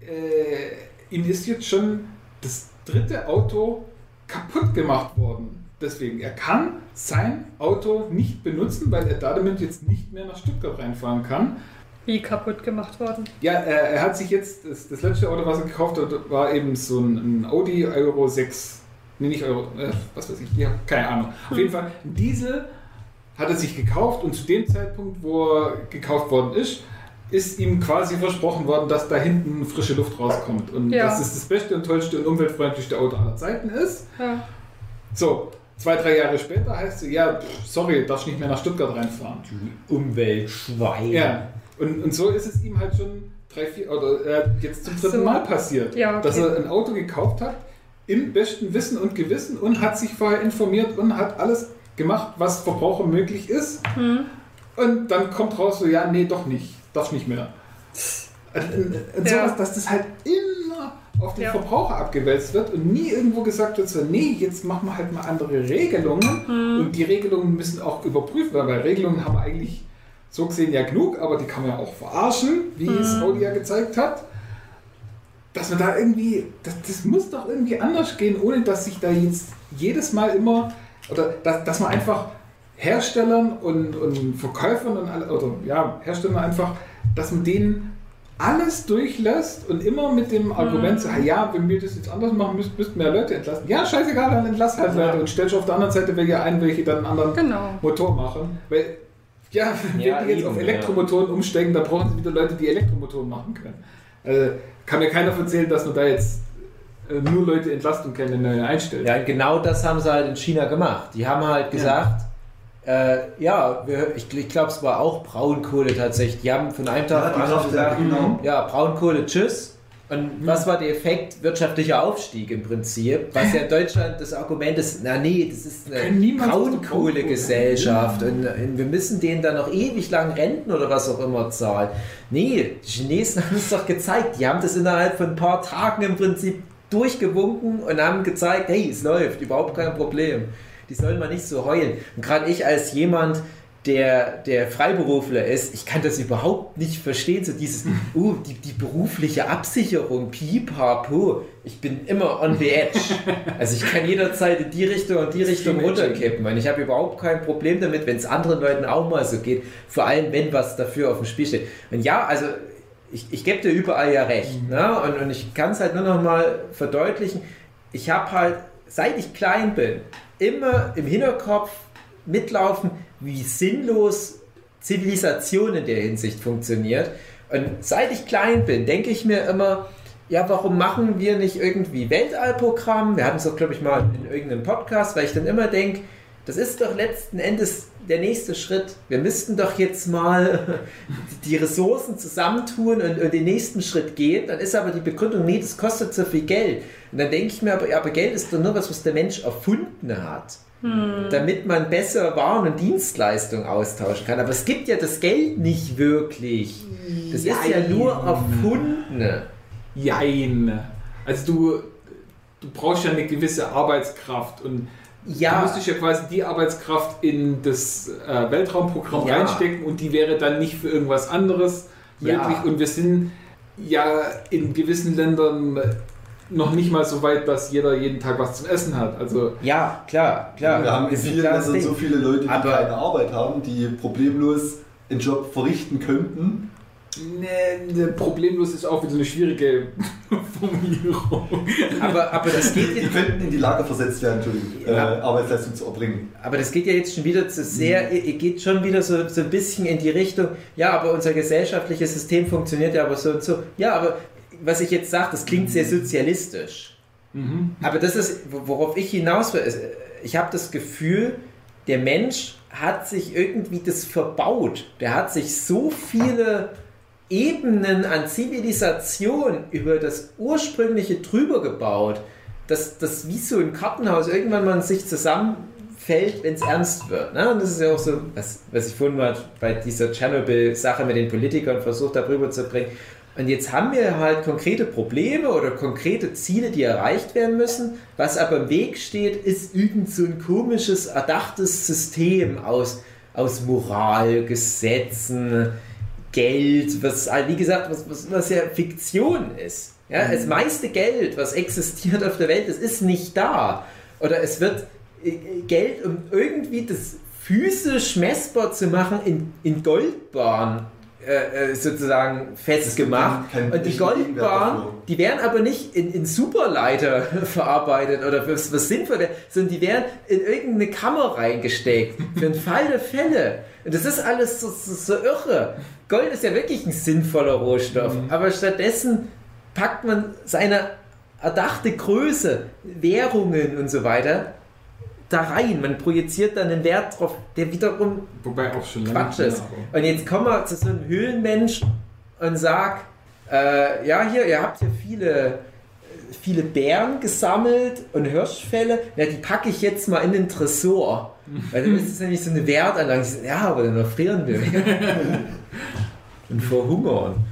äh, ihm ist jetzt schon das dritte Auto kaputt gemacht worden. Deswegen, er kann sein Auto nicht benutzen, weil er damit jetzt nicht mehr nach Stuttgart reinfahren kann. wie kaputt gemacht worden. Ja, er, er hat sich jetzt, das, das letzte Auto, was er gekauft hat, war eben so ein, ein Audi Euro 6. Nee, nicht Euro, äh, was weiß ich, ja, keine Ahnung. Auf jeden Fall, ein Diesel hat er sich gekauft und zu dem Zeitpunkt, wo er gekauft worden ist, ist ihm quasi versprochen worden, dass da hinten frische Luft rauskommt und Ja. dass es das beste und tollste und umweltfreundlichste Auto aller Zeiten ist. Ja. So, zwei, drei Jahre später heißt es, ja, pff, sorry, darfst nicht mehr nach Stuttgart reinfahren. Umweltschwein. Ja, und, und so ist es ihm halt schon drei, vier oder äh, jetzt zum dritten so. Mal passiert, Ja, dass okay. er ein Auto gekauft hat im besten Wissen und Gewissen und hat sich vorher informiert und hat alles gemacht, was Verbraucher möglich ist. Hm. Und dann kommt raus so, ja, nee, doch nicht, darf nicht mehr. Und, und, und Ja. sowas, dass das halt immer auf den Ja. Verbraucher abgewälzt wird und nie irgendwo gesagt wird, so, nee, jetzt machen wir halt mal andere Regelungen. Hm. Und die Regelungen müssen auch überprüft werden, weil Regelungen haben wir eigentlich so gesehen ja genug, aber die kann man ja auch verarschen, wie es Mhm. Audi ja gezeigt hat. Dass man da irgendwie, das, das muss doch irgendwie anders gehen, ohne dass sich da jetzt jedes Mal immer, oder dass, dass man einfach Herstellern und, und Verkäufern und alle, oder ja, Herstellern einfach, dass man denen alles durchlässt und immer mit dem Argument, so, ja, wenn wir das jetzt anders machen, müsst, müssten mehr Leute entlassen. Ja, scheißegal, dann entlass halt Ja. Leute und stellst auf der anderen Seite welche ein, welche dann einen anderen Genau. Motor machen. Weil, ja, wenn Ja, die jetzt eben, auf Elektromotoren umsteigen, dann brauchen sie wieder Leute, die Elektromotoren machen können. Also, kann mir keiner erzählen, dass man da jetzt äh, nur Leute entlasten kann, wenn er einstellt. Ja, genau das haben sie halt in China gemacht. Die haben halt gesagt, äh, ja, wir, ich, ich glaube, es war auch Braunkohle tatsächlich. Die haben von einem Tag Ja, auf gesagt, genau. ja, Braunkohle, tschüss. Und was war der Effekt? Wirtschaftlicher Aufstieg im Prinzip. Was ja in Deutschland das Argument ist, na nee, das ist eine Braunkohlegesellschaft und, und wir müssen denen dann noch ewig lang Renten oder was auch immer zahlen. Nee, die Chinesen haben es doch gezeigt. Die haben das innerhalb von ein paar Tagen im Prinzip durchgewunken und haben gezeigt, hey, es läuft, überhaupt kein Problem. Die sollen mal nicht so heulen. Und gerade ich als jemand, der, der Freiberufler ist, ich kann das überhaupt nicht verstehen, so dieses, uh, die, die berufliche Absicherung, pipapo, ich bin immer on the edge. Also ich kann jederzeit in die Richtung und die Richtung runterkippen und ich habe überhaupt kein Problem damit, wenn es anderen Leuten auch mal so geht, vor allem wenn was dafür auf dem Spiel steht. Und ja, also ich, ich gebe dir überall ja recht, ne? und, und ich kann es halt nur noch mal verdeutlichen, ich habe halt, seit ich klein bin, immer im Hinterkopf mitlaufen, wie sinnlos Zivilisation in der Hinsicht funktioniert. Und seit ich klein bin, denke ich mir immer, ja, warum machen wir nicht irgendwie Weltallprogramm? Wir hatten es doch, glaube ich, mal in irgendeinem Podcast, weil ich dann immer denke, das ist doch letzten Endes der nächste Schritt. Wir müssten doch jetzt mal die Ressourcen zusammentun und, und den nächsten Schritt gehen. Dann ist aber die Begründung, nee, das kostet so viel Geld. Und dann denke ich mir, aber, aber Geld ist doch nur was, was der Mensch erfunden hat. Damit man besser Waren und Dienstleistungen austauschen kann. Aber es gibt ja das Geld nicht wirklich. Das ist ja nur erfunden. Jein. Also du, du brauchst ja eine gewisse Arbeitskraft und du Ja, müsstest ja quasi die Arbeitskraft in das äh, Weltraumprogramm Ja. reinstecken und die wäre dann nicht für irgendwas anderes Ja. möglich. Und wir sind ja in gewissen Ländern noch nicht mal so weit, dass jeder jeden Tag was zum Essen hat. Also ja, klar, klar. wir haben in vielen Ländern so viele Leute, die Aber- keine Arbeit haben, die problemlos einen Job verrichten könnten. Ne, ne, problemlos ist auch wieder eine schwierige Formulierung. Aber, aber, das geht Die jetzt, könnten in die Lage versetzt werden, Entschuldigung, Ja. äh, Arbeitsleistung zu erbringen. aber das geht ja jetzt schon wieder zu sehr, ihr geht schon wieder so, so ein bisschen in die Richtung, ja, aber unser gesellschaftliches System funktioniert ja aber so und so. Ja, aber was ich jetzt sage, das klingt sehr sozialistisch. Mhm. Aber das ist, worauf ich hinaus will, ich habe das Gefühl, der Mensch hat sich irgendwie das verbaut. Der hat sich so viele Ebenen an Zivilisation über das ursprüngliche drüber gebaut, dass das wie so ein Kartenhaus irgendwann mal in sich zusammenfällt, wenn es ernst wird. Ne? Und das ist ja auch so, was, was ich vorhin mal bei dieser Tschernobyl-Sache mit den Politikern versucht habe rüberzubringen. Und jetzt haben wir halt konkrete Probleme oder konkrete Ziele, die erreicht werden müssen. Was aber im Weg steht, ist irgend so ein komisches, erdachtes System aus, aus Moral, Gesetzen, Geld, was, wie gesagt, was, was, was ja Fiktion ist. Ja, das meiste Geld, was existiert auf der Welt, es ist nicht da. Oder es wird äh, Geld, um irgendwie das physisch messbar zu machen, in, in Goldbahn äh, äh, sozusagen festgemacht. kein- kein Und die dafür. die werden aber nicht in, in Superleiter verarbeitet oder was, was sinnvoll sondern die werden in irgendeine Kammer reingesteckt. Für den Fall der Fälle. Und das ist alles so, so, so irre. Gold ist ja wirklich ein sinnvoller Rohstoff, aber stattdessen packt man seine erdachte Größe, Währungen und so weiter da rein. Man projiziert dann einen Wert drauf, der wiederum Wobei auch schon Quatsch ist. Und jetzt kommen wir zu so einem Höhlenmensch und sag, äh, ja hier, ihr habt hier viele, viele Bären gesammelt und Hirschfälle, ja die packe ich jetzt mal in den Tresor. Weil dann ist es nämlich so eine Wertanlage. Ja, aber dann erfrieren wir. und verhungern.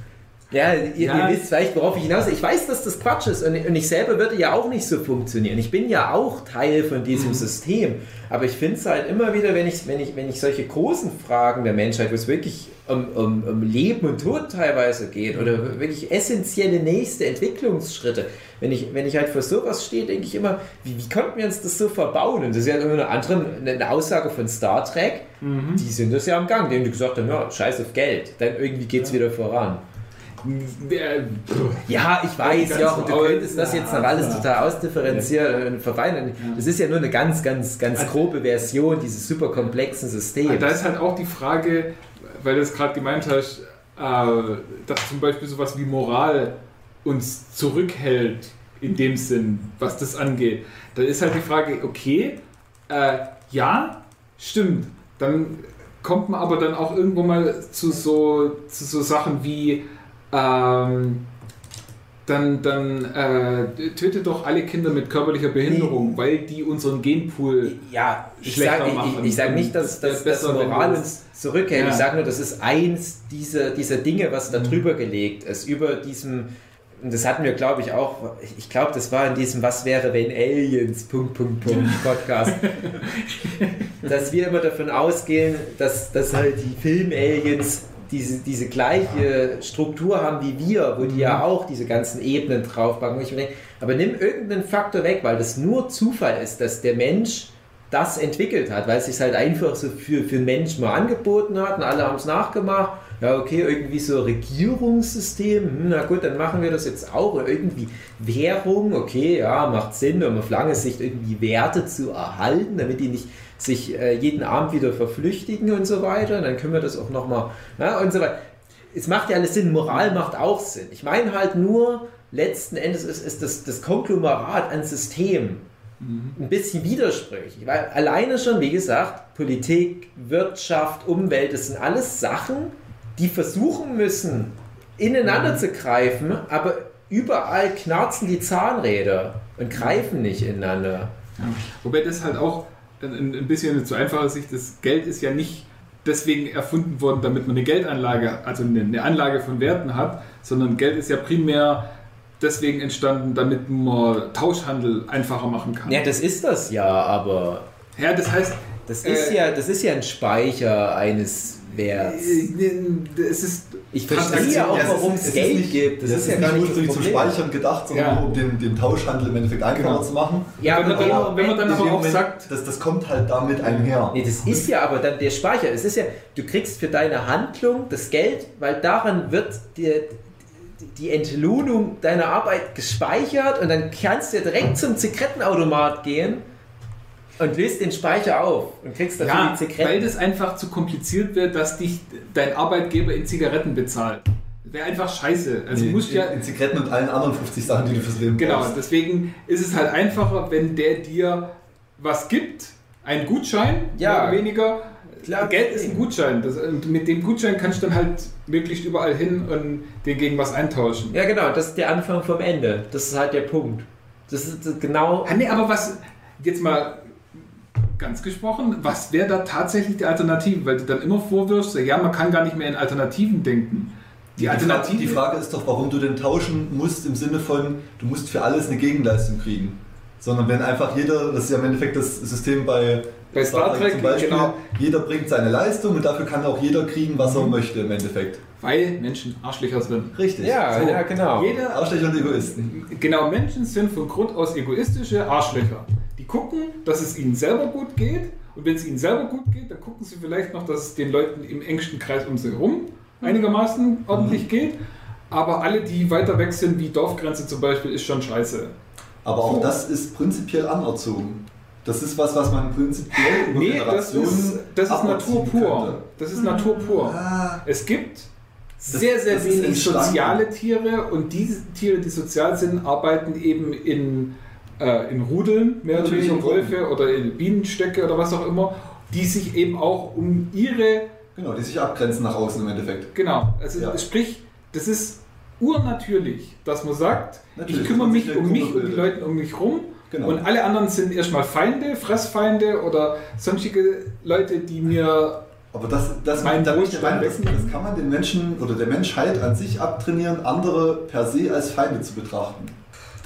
Ja, ihr, Ja. ihr wisst vielleicht, worauf ich hinaus will. Ich weiß, dass das Quatsch ist und, und ich selber würde ja auch nicht so funktionieren. Ich bin ja auch Teil von diesem System. Aber ich finde es halt immer wieder, wenn ich, wenn, ich, wenn ich solche großen Fragen der Menschheit, wo es wirklich um, um, um Leben und Tod teilweise geht oder wirklich essentielle nächste Entwicklungsschritte, wenn ich, wenn ich halt vor sowas stehe, denke ich immer, wie, wie konnten wir uns das so verbauen? Und das ist ja immer eine andere eine Aussage von Star Trek. Die sind das ja am Gang, denen die gesagt haben, ja, scheiß auf Geld, dann irgendwie geht es wieder voran. Ja, ich weiß, ja, und du könntest das jetzt noch alles total ausdifferenzieren und verfeinern. Das ist ja nur eine ganz, ganz, ganz grobe Version dieses super komplexen Systems. Da ist halt auch die Frage, weil du es gerade gemeint hast, äh, dass zum Beispiel sowas wie Moral uns zurückhält, in dem Sinn, was das angeht. Da ist halt die Frage, okay, äh, ja, stimmt. Dann kommt man aber dann auch irgendwo mal zu so, zu so Sachen wie, ähm, dann, dann äh, tötet doch alle Kinder mit körperlicher Behinderung, weil die unseren Genpool. Ja, ich schlechter sage machen. ich, ich sag nicht, dass, dass, wenn Moral uns zurückhält. Ja. Ich sage nur, das ist eins dieser, dieser Dinge, was da drüber gelegt ist, über diesem, und das hatten wir, glaube ich, auch, ich- ich glaube, das war in diesem Was wäre, wenn Aliens, Punkt, Punkt, Punkt, Podcast, dass wir immer davon ausgehen, dass, dass halt die Film-Aliens diese, diese gleiche Struktur haben wie wir, wo die ja auch diese ganzen Ebenen draufpacken. mir denke, Aber nimm irgendeinen Faktor weg, weil das nur Zufall ist, dass der Mensch das entwickelt hat, weil es sich halt einfach so für, für den Menschen mal angeboten hat und alle haben es nachgemacht. Ja, okay, irgendwie so Regierungssystem, hm, na gut, dann machen wir das jetzt auch. Oder irgendwie Währung, okay, ja, macht Sinn, um auf lange Sicht irgendwie Werte zu erhalten, damit die nicht sich äh, jeden Abend wieder verflüchtigen und so weiter. Dann können wir das auch nochmal, ja, und so weiter. Es macht ja alles Sinn, Moral macht auch Sinn. Ich meine halt nur, letzten Endes ist, ist das, das Konglomerat an Systemen ein bisschen widersprüchlich. Weil alleine schon, wie gesagt, Politik, Wirtschaft, Umwelt, das sind alles Sachen, die versuchen müssen, ineinander zu greifen, aber überall knarzen die Zahnräder und greifen nicht ineinander. Ja. Wobei das halt auch ein, ein bisschen eine zu einfache Sicht ist. Geld ist ja nicht deswegen erfunden worden, damit man eine Geldanlage, also eine, eine Anlage von Werten hat, sondern Geld ist ja primär deswegen entstanden, damit man Tauschhandel einfacher machen kann. Ja, das ist das ja, aber Ja, das heißt, das ist Äh, ja, das ist ja ein Speicher eines Werts. äh, es ist Ich verstehe ja auch, Ja, es ist- warum es ist Geld nicht- gibt. Das Das ist ja gar nicht ursprünglich zum. Speichern gedacht, sondern Ja. nur um den, den Tauschhandel im Endeffekt einfacher Genau. zu machen. Ja, Wenn man aber dann- der wenn man dann aber auch Moment, sagt- das, das kommt halt damit einher. Nee, das ist ja aber dann der Speicher. Es ist ja, du kriegst für deine Handlung das Geld, weil daran wird dir die Entlohnung deiner Arbeit gespeichert und dann kannst du ja direkt zum Zigarettenautomat gehen und löst den Speicher auf und kriegst dafür ja, die weil Zigaretten. das einfach zu kompliziert wird, dass dich dein Arbeitgeber in Zigaretten bezahlt. Wäre einfach scheiße. Also Nee, musst in, ja in Zigaretten und allen anderen 50 Sachen, die du fürs Leben Genau, brauchst. deswegen ist es halt einfacher, wenn der dir was gibt, einen Gutschein, Ja. mehr oder weniger. Klar. Geld ist ein Gutschein. Das, und mit dem Gutschein kannst du dann halt möglichst überall hin und den gegen was eintauschen. Ja, genau, das ist der Anfang vom Ende. Das ist halt der Punkt. Das ist genau. Ah, nee, aber was, jetzt mal ganz gesprochen, was wäre da tatsächlich die Alternative? Weil du dann immer vorwirfst, ja, man kann gar nicht mehr in Alternativen denken. Die Alternative. die Frage ist doch, warum du denn tauschen musst im Sinne von, du musst für alles eine Gegenleistung kriegen. Sondern wenn einfach jeder, das ist ja im Endeffekt das System bei, Bei Star Trek, zum Beispiel, genau. jeder bringt seine Leistung und dafür kann auch jeder kriegen, was er Mhm. möchte im Endeffekt. weil Menschen Arschlöcher sind. Richtig. Ja, So. ja, genau. Jeder Arschlöcher und Egoisten. Genau, Menschen sind von Grund aus egoistische Arschlöcher. Gucken, dass es ihnen selber gut geht und wenn es ihnen selber gut geht, dann gucken sie vielleicht noch, dass es den Leuten im engsten Kreis um sie herum einigermaßen ordentlich geht. Aber alle, die weiter weg sind, wie Dorfgrenze zum Beispiel, ist schon scheiße. Aber auch So. das ist prinzipiell anerzogen. Das ist was, was man prinzipiell über Nee, das Generationen ist, das ist Natur pur. könnte. Das ist Natur pur. Ah, Es gibt sehr, sehr das ist wenig soziale Tiere und diese Tiere, die sozial sind, arbeiten eben in, äh, in Rudeln, mehr oder Natürlich weniger. Wölfe oder in Bienenstöcke oder was auch immer, die sich eben auch um ihre, genau, die sich abgrenzen nach außen im Endeffekt. genau, also Ja. sprich, das ist urnatürlich, dass man sagt, Natürlich, ich kümmere mich um mich und die bildet. Leute um mich rum Genau. und alle anderen sind erstmal Feinde, Fressfeinde oder sonstige Leute, die mir Aber das, das, Mein da das kann man den Menschen oder der Menschheit an sich abtrainieren, andere per se als Feinde zu betrachten.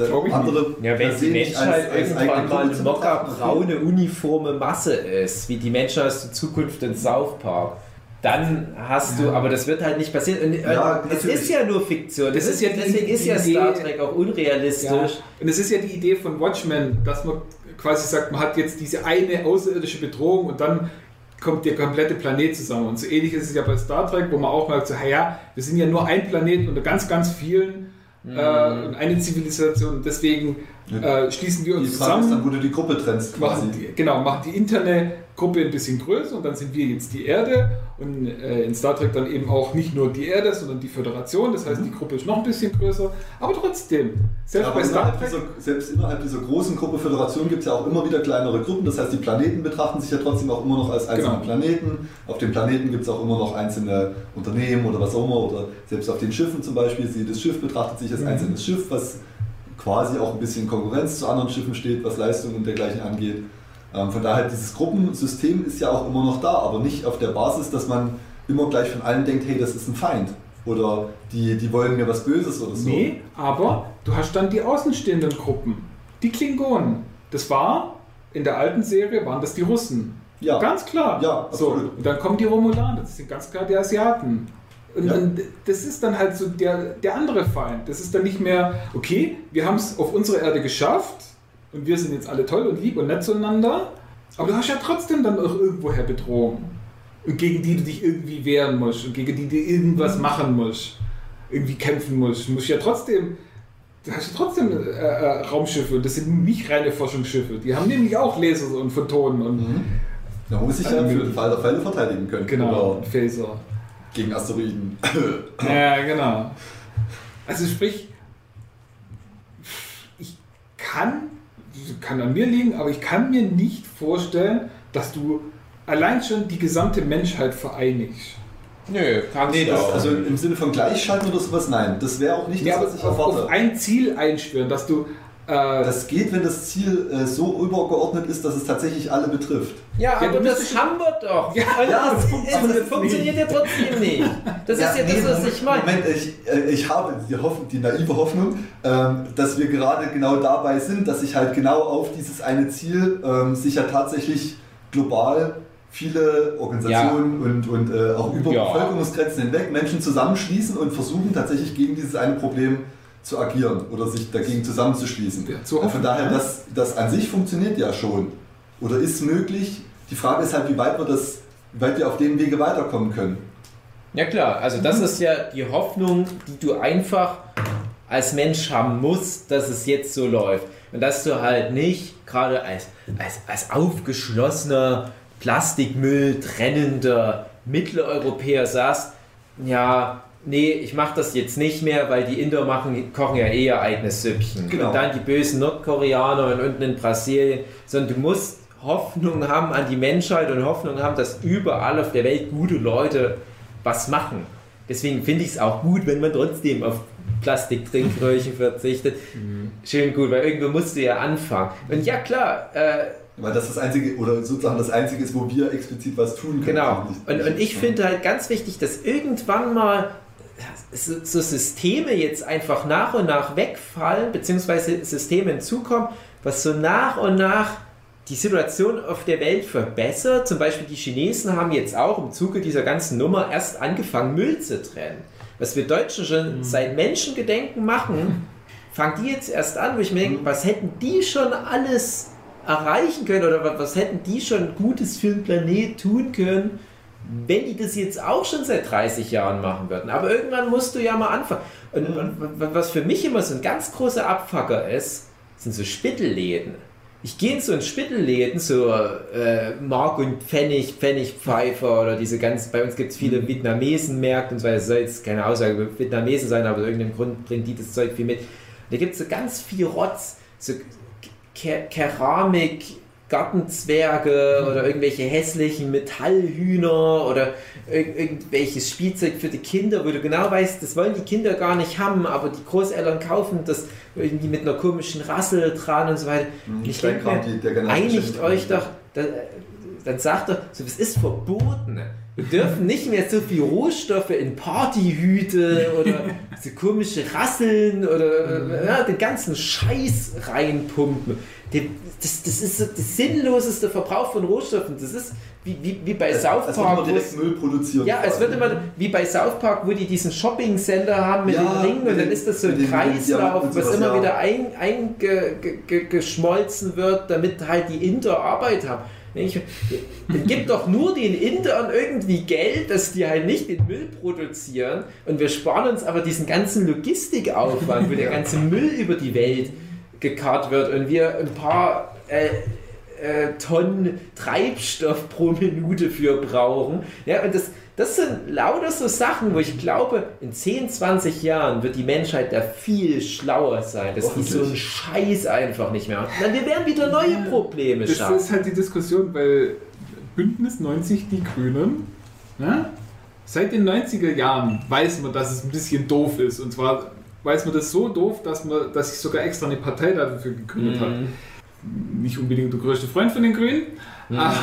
Da- Glaub ich andere Ja, wenn die Menschheit als- als irgendwann mal eine mockerbraune, uniforme Masse ist, wie die Menschen aus der Zukunft in South Park, dann hast du, aber das wird halt nicht passieren. Und, äh, Ja, es ist ja nur Fiktion. Das ist ja deswegen ist ja Idee- Star Trek auch unrealistisch. Ja. Und es ist ja die Idee von Watchmen, dass man quasi sagt, man hat jetzt diese eine außerirdische Bedrohung und dann kommt der komplette Planet zusammen. Und so ähnlich ist es ja bei Star Trek, wo man auch merkt, so, ja, wir sind ja nur ein Planet unter ganz, ganz vielen Äh, eine Zivilisation. Und äh, schließen wir Die uns Frage ist dann, zusammen, wo du die Gruppe trennst quasi. machen die, genau, machen die interne Gruppe ein bisschen größer und dann sind wir jetzt die Erde und äh, in Star Trek dann eben auch nicht nur die Erde, sondern die Föderation. Das heißt, die Gruppe ist noch ein bisschen größer, aber trotzdem, selbst Aber bei Star innerhalb Trek. dieser, selbst innerhalb dieser großen Gruppe Föderation gibt es ja auch immer wieder kleinere Gruppen. Das heißt, die Planeten betrachten sich ja trotzdem auch immer noch als einzelne Genau. Planeten. Auf den Planeten gibt es auch immer noch einzelne Unternehmen oder was auch immer. Oder selbst auf den Schiffen zum Beispiel, jedes Schiff betrachtet sich als Mhm. einzelnes Schiff, was quasi auch ein bisschen Konkurrenz zu anderen Schiffen steht, was Leistung und dergleichen angeht. Ähm, von daher, dieses Gruppensystem ist ja auch immer noch da, aber nicht auf der Basis, dass man immer gleich von allen denkt, hey, das ist ein Feind. Oder die, die wollen mir was Böses oder so. Nee, aber du hast dann die außenstehenden Gruppen. Die Klingonen. Das war, in der alten Serie waren das die Russen. Ja. Ganz klar. Ja, so, absolut. und dann kommen die Romulaner, das sind ganz klar die Asiaten. Und Ja. dann, das ist dann halt so der, der andere Feind. Das ist dann nicht mehr, okay, wir haben es auf unserer Erde geschafft und wir sind jetzt alle toll und lieb und nett zueinander, aber du hast ja trotzdem dann auch irgendwoher Bedrohung. Und gegen die du dich irgendwie wehren musst und gegen die du irgendwas machen musst, irgendwie kämpfen musst. Du musst ja trotzdem, du hast ja trotzdem äh, äh, Raumschiffe und das sind nicht reine Forschungsschiffe. Die haben nämlich auch Laser und Photonen und Mhm. Da muss ich ja für den Fall der Fälle verteidigen können. genau, und Phaser. Gegen Asteroiden. Ja, genau. Also sprich, ich kann, kann an mir liegen, aber ich kann mir nicht vorstellen, dass du allein schon die gesamte Menschheit vereinigst. Nö, kannst nee, du das, also im Sinne von Gleichschalten oder sowas, nein. Das wäre auch nicht Ja, das, was ich auf, auf erwarte. ein Ziel einschwören, dass du Das geht, wenn das Ziel äh, so übergeordnet ist, dass es tatsächlich alle betrifft. ja, Ja, aber das haben wir doch. Ja, Und ja, es, das funktioniert, funktioniert ja trotzdem nicht. Das ist ja nee, das, was Moment, ich meine. Moment, ich, äh, ich habe die, Hoffnung, die naive Hoffnung, ähm, dass wir gerade genau dabei sind, dass sich halt genau auf dieses eine Ziel ähm, sich ja tatsächlich global viele Organisationen und, und äh, auch über Ja. Bevölkerungsgrenzen hinweg Menschen zusammenschließen und versuchen tatsächlich gegen dieses eine Problem zu agieren oder sich dagegen zusammenzuschließen. Ja, zu Von hoffen, daher, das, das an sich funktioniert ja schon oder ist möglich. Die Frage ist halt, wie weit wir das, wie weit wir auf dem Wege weiterkommen können. Ja klar, also das ist ja die Hoffnung, die du einfach als Mensch haben musst, dass es jetzt so läuft. Und dass du halt nicht gerade als, als, als aufgeschlossener, Plastikmüll trennender Mitteleuropäer sagst, ja, nee, ich mache das jetzt nicht mehr, weil die Inder machen, kochen ja eh ihr eigenes Süppchen. Genau. Und dann die bösen Nordkoreaner und unten in Brasilien, sondern du musst Hoffnung haben an die Menschheit und Hoffnung haben, dass überall auf der Welt gute Leute was machen. Deswegen finde ich es auch gut, wenn man trotzdem auf Plastiktrinkröhrchen verzichtet. Schön gut, weil irgendwo musst du ja anfangen. Und ja klar, äh, Weil das das einzige, oder sozusagen das einzige ist, wo wir explizit was tun können. Genau. Nicht- Und, und ich finde halt ganz wichtig, dass irgendwann mal so, so Systeme jetzt einfach nach und nach wegfallen, beziehungsweise Systeme hinzukommen, was so nach und nach die Situation auf der Welt verbessert. Zum Beispiel die Chinesen haben jetzt auch im Zuge dieser ganzen Nummer erst angefangen, Müll zu trennen. Was wir Deutschen schon seit Menschengedenken machen, fangen die jetzt erst an, wo ich mir denke, was hätten die schon alles erreichen können oder wa- was hätten die schon Gutes für den Planet tun können, wenn die das jetzt auch schon seit 30 Jahren machen würden. Aber irgendwann musst du ja mal anfangen. Und, und wa- was für mich immer so ein ganz großer Abfucker ist, sind so Spittelläden. Ich gehe in so ein Spittelläden, so äh, Mark und Pfennig, Pfennigpfeifer oder diese ganz, bei uns gibt es viele Vietnamesen-Märkte und so weiter. Soll jetzt keine Aussage über Vietnamesen sein, aber aus irgendeinem Grund bringen die das Zeug viel mit. Da gibt es so ganz viel Rotz, so Ke Keramik, Gartenzwerge oder irgendwelche hässlichen Metallhühner oder ir irgendwelches Spielzeug für die Kinder, wo du genau weißt, das wollen die Kinder gar nicht haben, aber die Großeltern kaufen das irgendwie mit einer komischen Rassel dran und so weiter. Und ich denke mir, die- der einigt euch doch, da, dann sagt doch, so, es ist verboten. Wir dürfen nicht mehr so viel Rohstoffe in Partyhüte oder so komische Rasseln oder ja, den ganzen Scheiß reinpumpen. Das, das ist das sinnloseste Verbrauch von Rohstoffen. Das ist wie, wie, wie bei Als, South als würde Park. wo es- direkt Müll produzieren. ja, es wird immer wie bei South Park, wo die diesen Shopping-Center haben mit Ja, den Ringen und dann ist das so ein Kreislauf, was sowas, immer ja. wieder eingeschmolzen wird, damit halt die Inder Arbeit haben. Ich, gib doch nur den Indern irgendwie Geld, dass die halt nicht den Müll produzieren und wir sparen uns aber diesen ganzen Logistikaufwand, wo der ganze Müll über die Welt gekarrt wird und wir ein paar äh, äh, Tonnen Treibstoff pro Minute für brauchen. Ja, und das, das sind lauter so Sachen, wo ich glaube, in 10, 20 Jahren wird die Menschheit da viel schlauer sein, dass die so einen Scheiß einfach nicht mehr. Dann wir werden wieder neue Probleme Das schaffen. ist halt die Diskussion, weil Bündnis 90, die Grünen, ne? seit den 90er Jahren weiß man, dass es ein bisschen doof ist. Und zwar weiß man das so doof, dass, man, dass sich sogar extra eine Partei dafür gegründet. Mhm. Nicht unbedingt der größte Freund von den Grünen, aber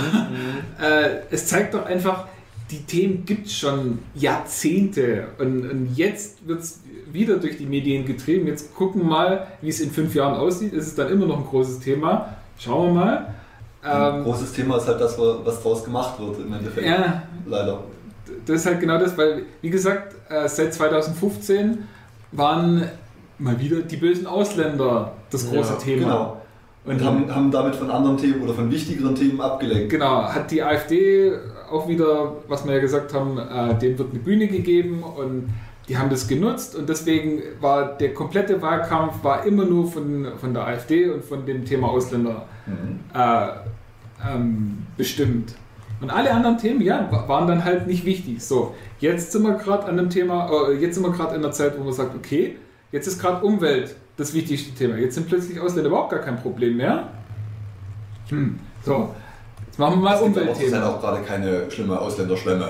äh, es zeigt doch einfach, die Themen gibt es schon Jahrzehnte und, und jetzt wird es wieder durch die Medien getrieben. Jetzt gucken wir mal, wie es in fünf Jahren aussieht. Es ist dann immer noch ein großes Thema. Schauen wir mal. Ein Ähm, großes Thema ist halt das, was draus gemacht wird im Endeffekt. ja, Leider. das ist halt genau das, weil, wie gesagt, äh, seit 2015 waren mal wieder die bösen Ausländer das große Ja, Thema. Genau. Und Und haben, haben damit von anderen Themen oder von wichtigeren Themen abgelenkt. Genau, hat die AfD auch wieder, was wir ja gesagt haben, äh, denen wird eine Bühne gegeben und die haben das genutzt und deswegen war der komplette Wahlkampf war immer nur von, von der AfD und von dem Thema Ausländer Mhm. äh, ähm, bestimmt. Und alle anderen Themen, ja, wa- waren dann halt nicht wichtig. So, jetzt sind wir gerade an dem Thema, äh, jetzt sind wir gerade in der Zeit, wo man sagt, okay, jetzt ist gerade Umwelt das wichtigste Thema. Jetzt sind plötzlich Ausländer überhaupt gar kein Problem mehr. Hm, so, jetzt machen wir mal Es gibt aber auch- Umweltthema. gerade keine schlimme Ausländerschwemme,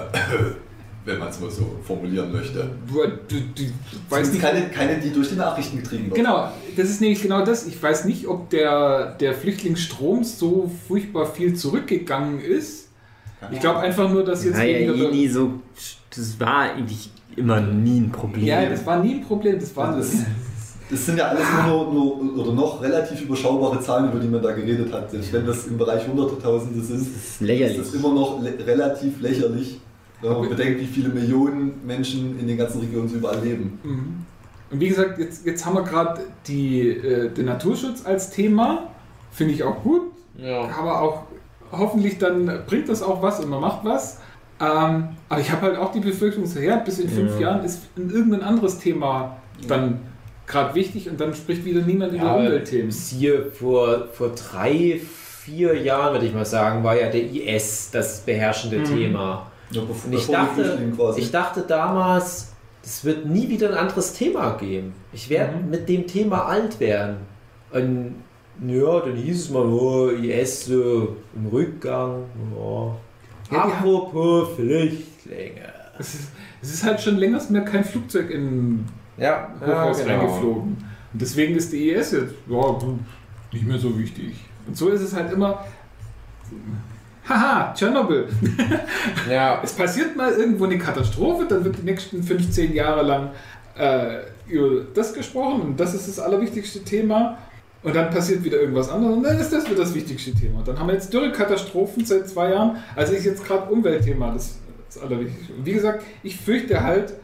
wenn man es mal so formulieren möchte. Du, du, du weißt nicht, keine, keine, die durch die Nachrichten getrieben wird. Genau, das ist nämlich genau das. Ich weiß nicht, ob der, der Flüchtlingsstrom so furchtbar viel zurückgegangen ist. Ich glaube einfach nur, dass jetzt War ja weniger eh nie so. Das war eigentlich immer nie ein Problem. Ja, das war nie ein Problem. Das war das. Das sind ja alles nur, nur oder noch relativ überschaubare Zahlen, über die man da geredet hat. Selbst wenn das im Bereich Hunderte Tausende sind, Das ist lächerlich. ist das immer noch le relativ lächerlich, wenn man Aber- bedenkt, wie viele Millionen Menschen in den ganzen Regionen überall leben. Mhm. Und wie gesagt, jetzt, jetzt haben wir gerade äh, den Naturschutz als Thema. Finde ich auch gut. Ja. Aber auch hoffentlich dann bringt das auch was und man macht was. Ähm, aber ich habe halt auch die Befürchtung, so, ja, bis in fünf Ja. Jahren ist irgendein anderes Thema dann gerade wichtig und dann spricht wieder niemand über Ja, Umweltthemen. Hier vor, vor drei, vier Jahren, würde ich mal sagen, war ja der IS das beherrschende Mhm. Thema. Ja, bevor, ich dachte, ich dachte damals, es wird nie wieder ein anderes Thema geben. Ich werde Mhm. mit dem Thema alt werden. Und ja, dann hieß es mal, oh, IS so im Rückgang. Ja. Ja, Apropos Flüchtlinge. Es ist, es ist halt schon länger mehr kein Flugzeug in Ja, Hochhaus ja, genau. reingeflogen. Und deswegen ist die IS jetzt ja, nicht mehr so wichtig. Und so ist es halt immer. Haha, Tschernobyl. Ja, Es passiert mal irgendwo eine Katastrophe, dann wird die nächsten 15 Jahre lang äh, über das gesprochen und das ist das allerwichtigste Thema. Und dann passiert wieder irgendwas anderes und dann ist das wieder das wichtigste Thema. Und dann haben wir jetzt Dürrekatastrophen seit zwei Jahren. Also ist jetzt gerade Umweltthema das, das allerwichtigste. Und wie gesagt, ich fürchte halt,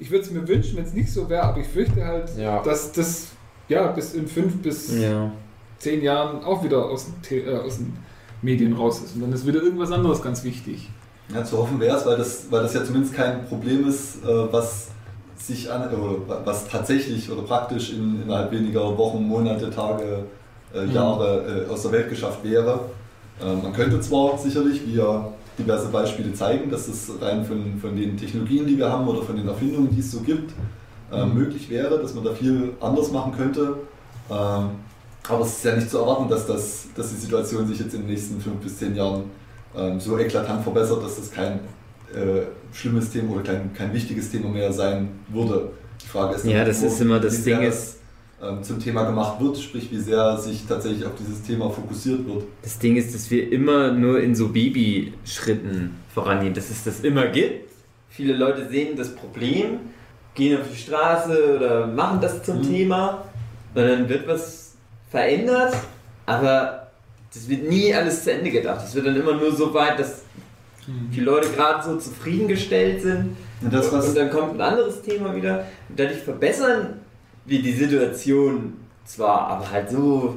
ich würde es mir wünschen, wenn es nicht so wäre, aber ich fürchte halt, Ja. dass das ja bis in fünf bis Ja. zehn Jahren auch wieder aus den, äh, aus den Medien raus ist. Und dann ist wieder irgendwas anderes ganz wichtig. Ja, zu hoffen wäre es, weil das, weil das ja zumindest kein Problem ist, äh, was sich an, oder was tatsächlich oder praktisch in, innerhalb weniger Wochen, Monate, Tage, äh, Mhm. Jahre äh, aus der Welt geschafft wäre. Äh, man könnte zwar sicherlich, wie ja diverse Beispiele zeigen, dass es rein von, von den Technologien, die wir haben oder von den Erfindungen, die es so gibt, äh, möglich wäre, dass man da viel anders machen könnte. Ähm, aber es ist ja nicht zu erwarten, dass, das, dass die Situation sich jetzt in den nächsten fünf bis zehn Jahren ähm, so eklatant verbessert, dass das kein äh, schlimmes Thema oder kein, kein wichtiges Thema mehr sein würde. Die Frage ist, Ja, das wo- ist immer das wie sehr Ding das, ähm, zum Thema gemacht wird, sprich wie sehr sich tatsächlich auf dieses Thema fokussiert wird. Das Ding ist, dass wir immer nur in so Babyschritten vorangehen, dass es das immer gibt. Viele Leute sehen das Problem, gehen auf die Straße oder machen das zum Mhm. Thema und dann wird was verändert, aber das wird nie alles zu Ende gedacht. Es wird dann immer nur so weit, dass die Leute gerade so zufriedengestellt sind Und das, was, und dann kommt ein anderes Thema wieder. Und dadurch verbessern wir die Situation zwar, aber halt so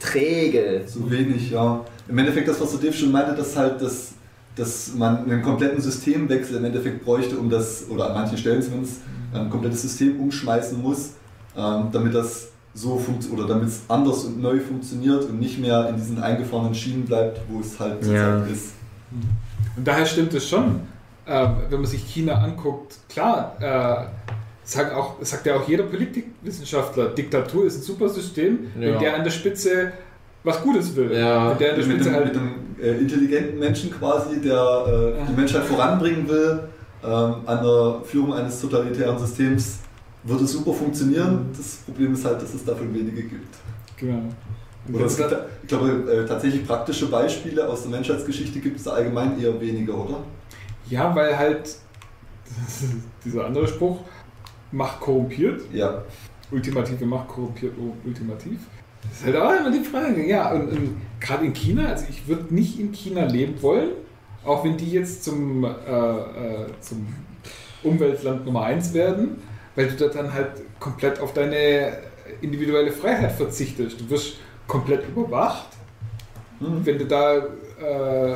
träge. So wenig, ja. Im Endeffekt das, was der Dave schon meinte, dass halt das, dass man einen kompletten Systemwechsel im Endeffekt bräuchte, um das, oder an manchen Stellen zumindest, ein komplettes System umschmeißen muss, ähm, damit das so funktioniert oder damit es anders und neu funktioniert und nicht mehr in diesen eingefahrenen Schienen bleibt, wo es halt Ja. zurzeit ist. Und daher stimmt es schon, äh, wenn man sich China anguckt, klar, äh, sagt, auch, sagt ja auch jeder Politikwissenschaftler, Diktatur ist ein super System, wenn Ja. der an der Spitze was Gutes will. Ja. Wenn der an der mit, Spitze einem, halt. mit einem äh, intelligenten Menschen quasi, der äh, die Menschheit voranbringen will, ähm, an der Führung eines totalitären Systems, würde super funktionieren. Das Problem ist halt, dass es davon wenige gibt. Genau. Oder es gibt, da- ich glaube, äh, tatsächlich praktische Beispiele aus der Menschheitsgeschichte gibt es da allgemein eher weniger, oder? Ja, weil halt dieser andere Spruch, Macht korrumpiert, Ja. ultimative Macht korrumpiert ultimativ. Das ist halt auch immer die Frage. Ja, und, und gerade in China, also ich würde nicht in China leben wollen, auch wenn die jetzt zum, äh, äh, zum Umweltland Nummer 1 werden, weil du da dann halt komplett auf deine individuelle Freiheit verzichtest. Du wirst komplett überwacht. Mhm. Wenn du da äh,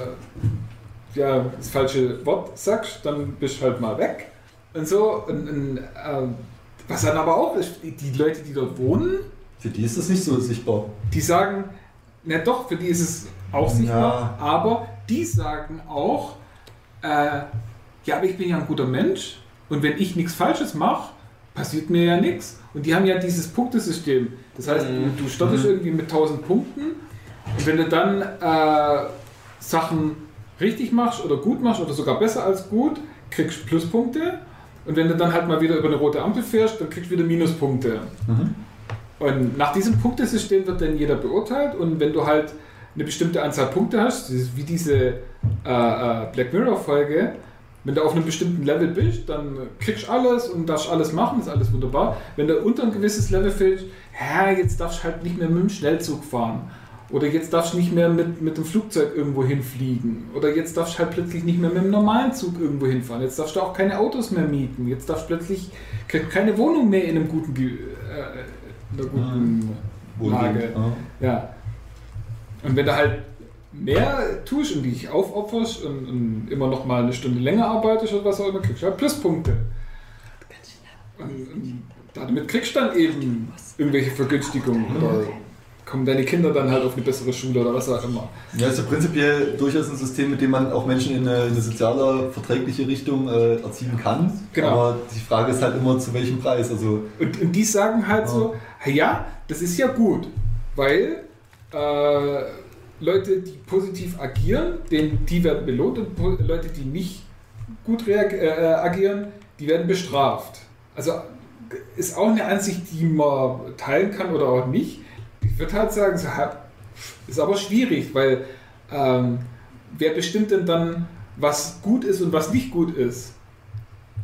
ja, das falsche Wort sagst, dann bist du halt mal weg. Und so. Und, und, ähm, was dann aber auch ist, die- Leute, die dort wohnen, Für die ist das nicht so sichtbar. die sagen, na doch, für die ist es auch sichtbar, aber die sagen auch, äh, ja, aber ich bin ja ein guter Mensch und wenn ich nichts Falsches mache, passiert mir ja nichts. Und die haben ja dieses Punktesystem. Das heißt, Mhm. du startest irgendwie mit 1000 Punkten und wenn du dann äh, Sachen richtig machst oder gut machst oder sogar besser als gut, kriegst du Pluspunkte. Und wenn du dann halt mal wieder über eine rote Ampel fährst, dann kriegst du wieder Minuspunkte. Mhm. Und nach diesem Punktesystem wird dann jeder beurteilt und wenn du halt eine bestimmte Anzahl Punkte hast, wie diese äh, äh, Black Mirror Folge, wenn du auf einem bestimmten Level bist, dann kriegst du alles und darfst alles machen, ist alles wunderbar. Wenn du unter ein gewisses Level fällst, ja, jetzt darfst du halt nicht mehr mit dem Schnellzug fahren. Oder jetzt darfst du nicht mehr mit, mit dem Flugzeug irgendwo hinfliegen. Oder jetzt darfst du halt plötzlich nicht mehr mit dem normalen Zug irgendwo hinfahren. Jetzt darfst du auch keine Autos mehr mieten. Jetzt darfst du plötzlich ke- keine Wohnung mehr in einem guten, Ge- äh, in einer guten Lage. Ja. Ja. Und wenn du halt mehr tust und dich aufopferst und, und immer noch mal eine Stunde länger arbeitest oder was auch immer, kriegst du halt Pluspunkte. Und, und damit kriegst du dann eben irgendwelche Vergünstigungen oder kommen deine Kinder dann halt auf eine bessere Schule oder was auch immer. Ja, ist ja prinzipiell durchaus ein System, mit dem man auch Menschen in eine, in eine soziale, verträgliche Richtung äh, erziehen kann. Genau. Aber die Frage ist halt immer, zu welchem Preis. Also, Und, und die sagen halt so, ja, das ist ja gut, weil äh, Leute, die positiv agieren, denen, die werden belohnt und Leute, die nicht gut reag- äh, agieren, die werden bestraft. Also ist auch eine Ansicht, die man teilen kann oder auch nicht. Ich würde halt sagen, ist aber schwierig, weil ähm, wer bestimmt denn dann, was gut ist und was nicht gut ist?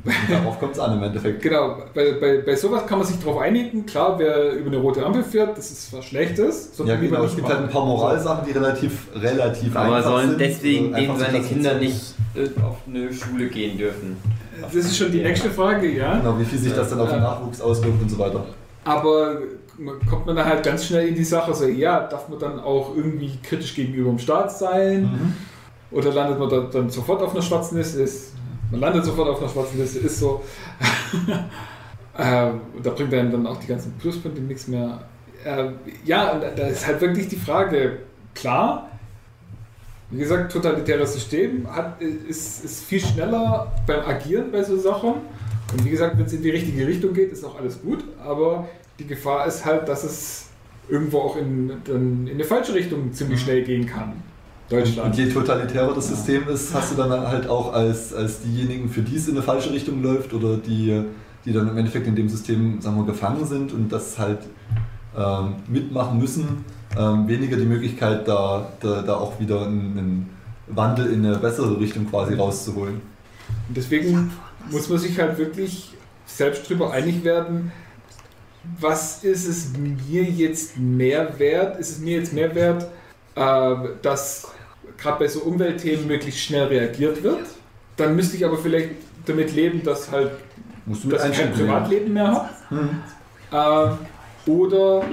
darauf kommt es an im Endeffekt. Genau, bei, bei, bei sowas kann man sich darauf einigen. Klar, wer über eine rote Ampel fährt, das ist was Schlechtes. Ja, genau. Es gibt halt ein paar Moralsachen, die relativ, relativ Aber einfach sollen sind. deswegen äh, einfach eben zu seine Kinder nicht äh, auf eine Schule gehen dürfen. Das ist schon die nächste Frage, ja. Genau, wie viel sich das dann auf den. Nachwuchs auswirkt und so weiter. Aber kommt man da halt ganz schnell in die Sache, so, ja, darf man dann auch irgendwie kritisch gegenüber dem Staat sein? Mhm. Oder landet man da, dann sofort auf einer schwarzen Liste? Ist, man landet sofort auf einer schwarzen Liste, ist so. ähm, da bringt einem dann auch die ganzen Pluspunkte nichts mehr. Ähm, ja, und da ist halt wirklich die Frage, klar, wie gesagt, totalitäres System hat, ist, ist viel schneller beim Agieren bei so Sachen. Und wie gesagt, wenn es in die richtige Richtung geht, ist auch alles gut. Aber die Gefahr ist halt, dass es irgendwo auch in, in eine falsche Richtung ziemlich schnell gehen kann. Deutschland. Und je totalitärer das System ist, hast du dann halt auch als, als diejenigen, für die es in eine falsche Richtung läuft oder die, die dann im Endeffekt in dem System sagen wir, gefangen sind und das halt ähm, mitmachen müssen, ähm, weniger die Möglichkeit, da, da, da auch wieder einen, einen Wandel in eine bessere Richtung quasi rauszuholen. Und deswegen muss man sich halt wirklich selbst drüber einig werden, was ist es mir jetzt mehr wert? Ist es mir jetzt mehr wert, äh, dass gerade bei so Umweltthemen möglichst schnell reagiert wird? Dann müsste ich aber vielleicht damit leben, dass halt dass ich kein. Privatleben mehr habe. Mhm. Ähm, oder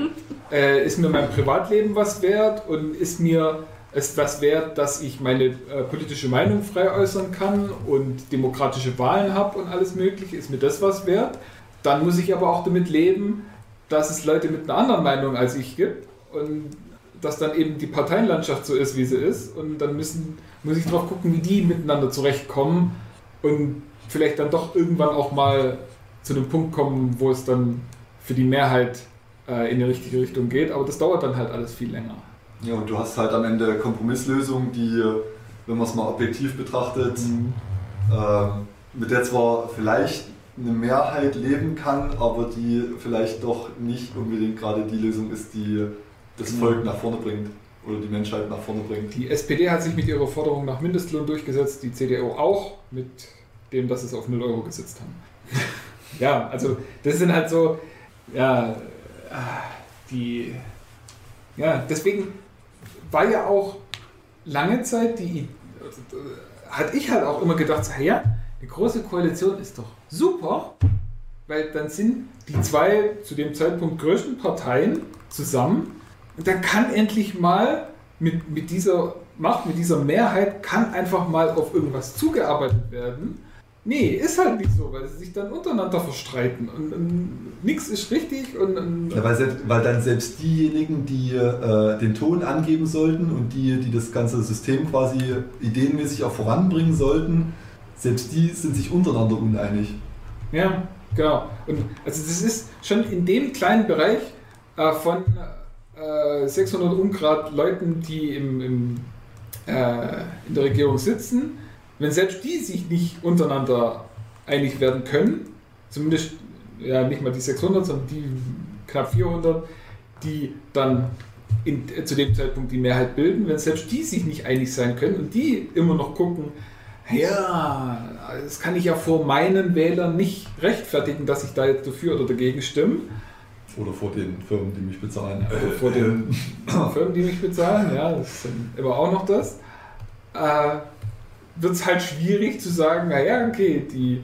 äh, ist mir mein Privatleben was wert und ist mir es was wert, dass ich meine äh, politische Meinung frei äußern kann und demokratische Wahlen habe und alles Mögliche? Ist mir das was wert? Dann muss ich aber auch damit leben, dass es Leute mit einer anderen Meinung als ich gibt und dass dann eben die Parteienlandschaft so ist, wie sie ist und dann müssen, muss ich drauf gucken, wie die miteinander zurechtkommen und vielleicht dann doch irgendwann auch mal zu einem Punkt kommen, wo es dann für die Mehrheit in die richtige Richtung geht, aber das dauert dann halt alles viel länger. Ja, und du hast halt am Ende Kompromisslösungen, die, wenn man es mal objektiv betrachtet, ähm, mit der zwar vielleicht eine Mehrheit leben kann, aber die vielleicht doch nicht unbedingt gerade die Lösung ist, die das Volk nach vorne bringt oder die Menschheit nach vorne bringt. Die SPD hat sich mit ihrer Forderung nach Mindestlohn durchgesetzt, die CDU auch, mit dem, dass sie es auf 0 Euro gesetzt haben. ja, also das sind halt so, ja, die, ja, deswegen war ja auch lange Zeit die, hatte ich halt auch immer gedacht, so, ja, eine große Koalition ist doch super, weil dann sind die zwei zu dem Zeitpunkt größten Parteien zusammen und dann kann endlich mal mit, mit dieser Macht, mit dieser Mehrheit, kann einfach mal auf irgendwas zugearbeitet werden. Nee, ist halt nicht so, weil sie sich dann untereinander verstreiten und, und nichts ist richtig und, und Ja, weil, selbst, weil dann selbst diejenigen, die äh, den Ton angeben sollten und die, die das ganze System quasi ideenmäßig auch voranbringen sollten, selbst die sind sich untereinander uneinig. Ja, genau. Und also das ist schon in dem kleinen Bereich äh, von äh, 600 Ungrad Leuten, die im, im, äh, in der Regierung sitzen, wenn selbst die sich nicht untereinander einig werden können, zumindest ja nicht mal die 600, sondern die knapp 400, die dann in, äh, zu dem Zeitpunkt die Mehrheit bilden, wenn selbst die sich nicht einig sein können und die immer noch gucken, ja, das kann ich ja vor meinen Wählern nicht rechtfertigen, dass ich da jetzt dafür oder dagegen stimme. Oder vor den Firmen, die mich bezahlen. Oder vor den Firmen, die mich bezahlen, ja, das ist immer auch noch das. Äh, Wird es halt schwierig zu sagen, naja, okay, die,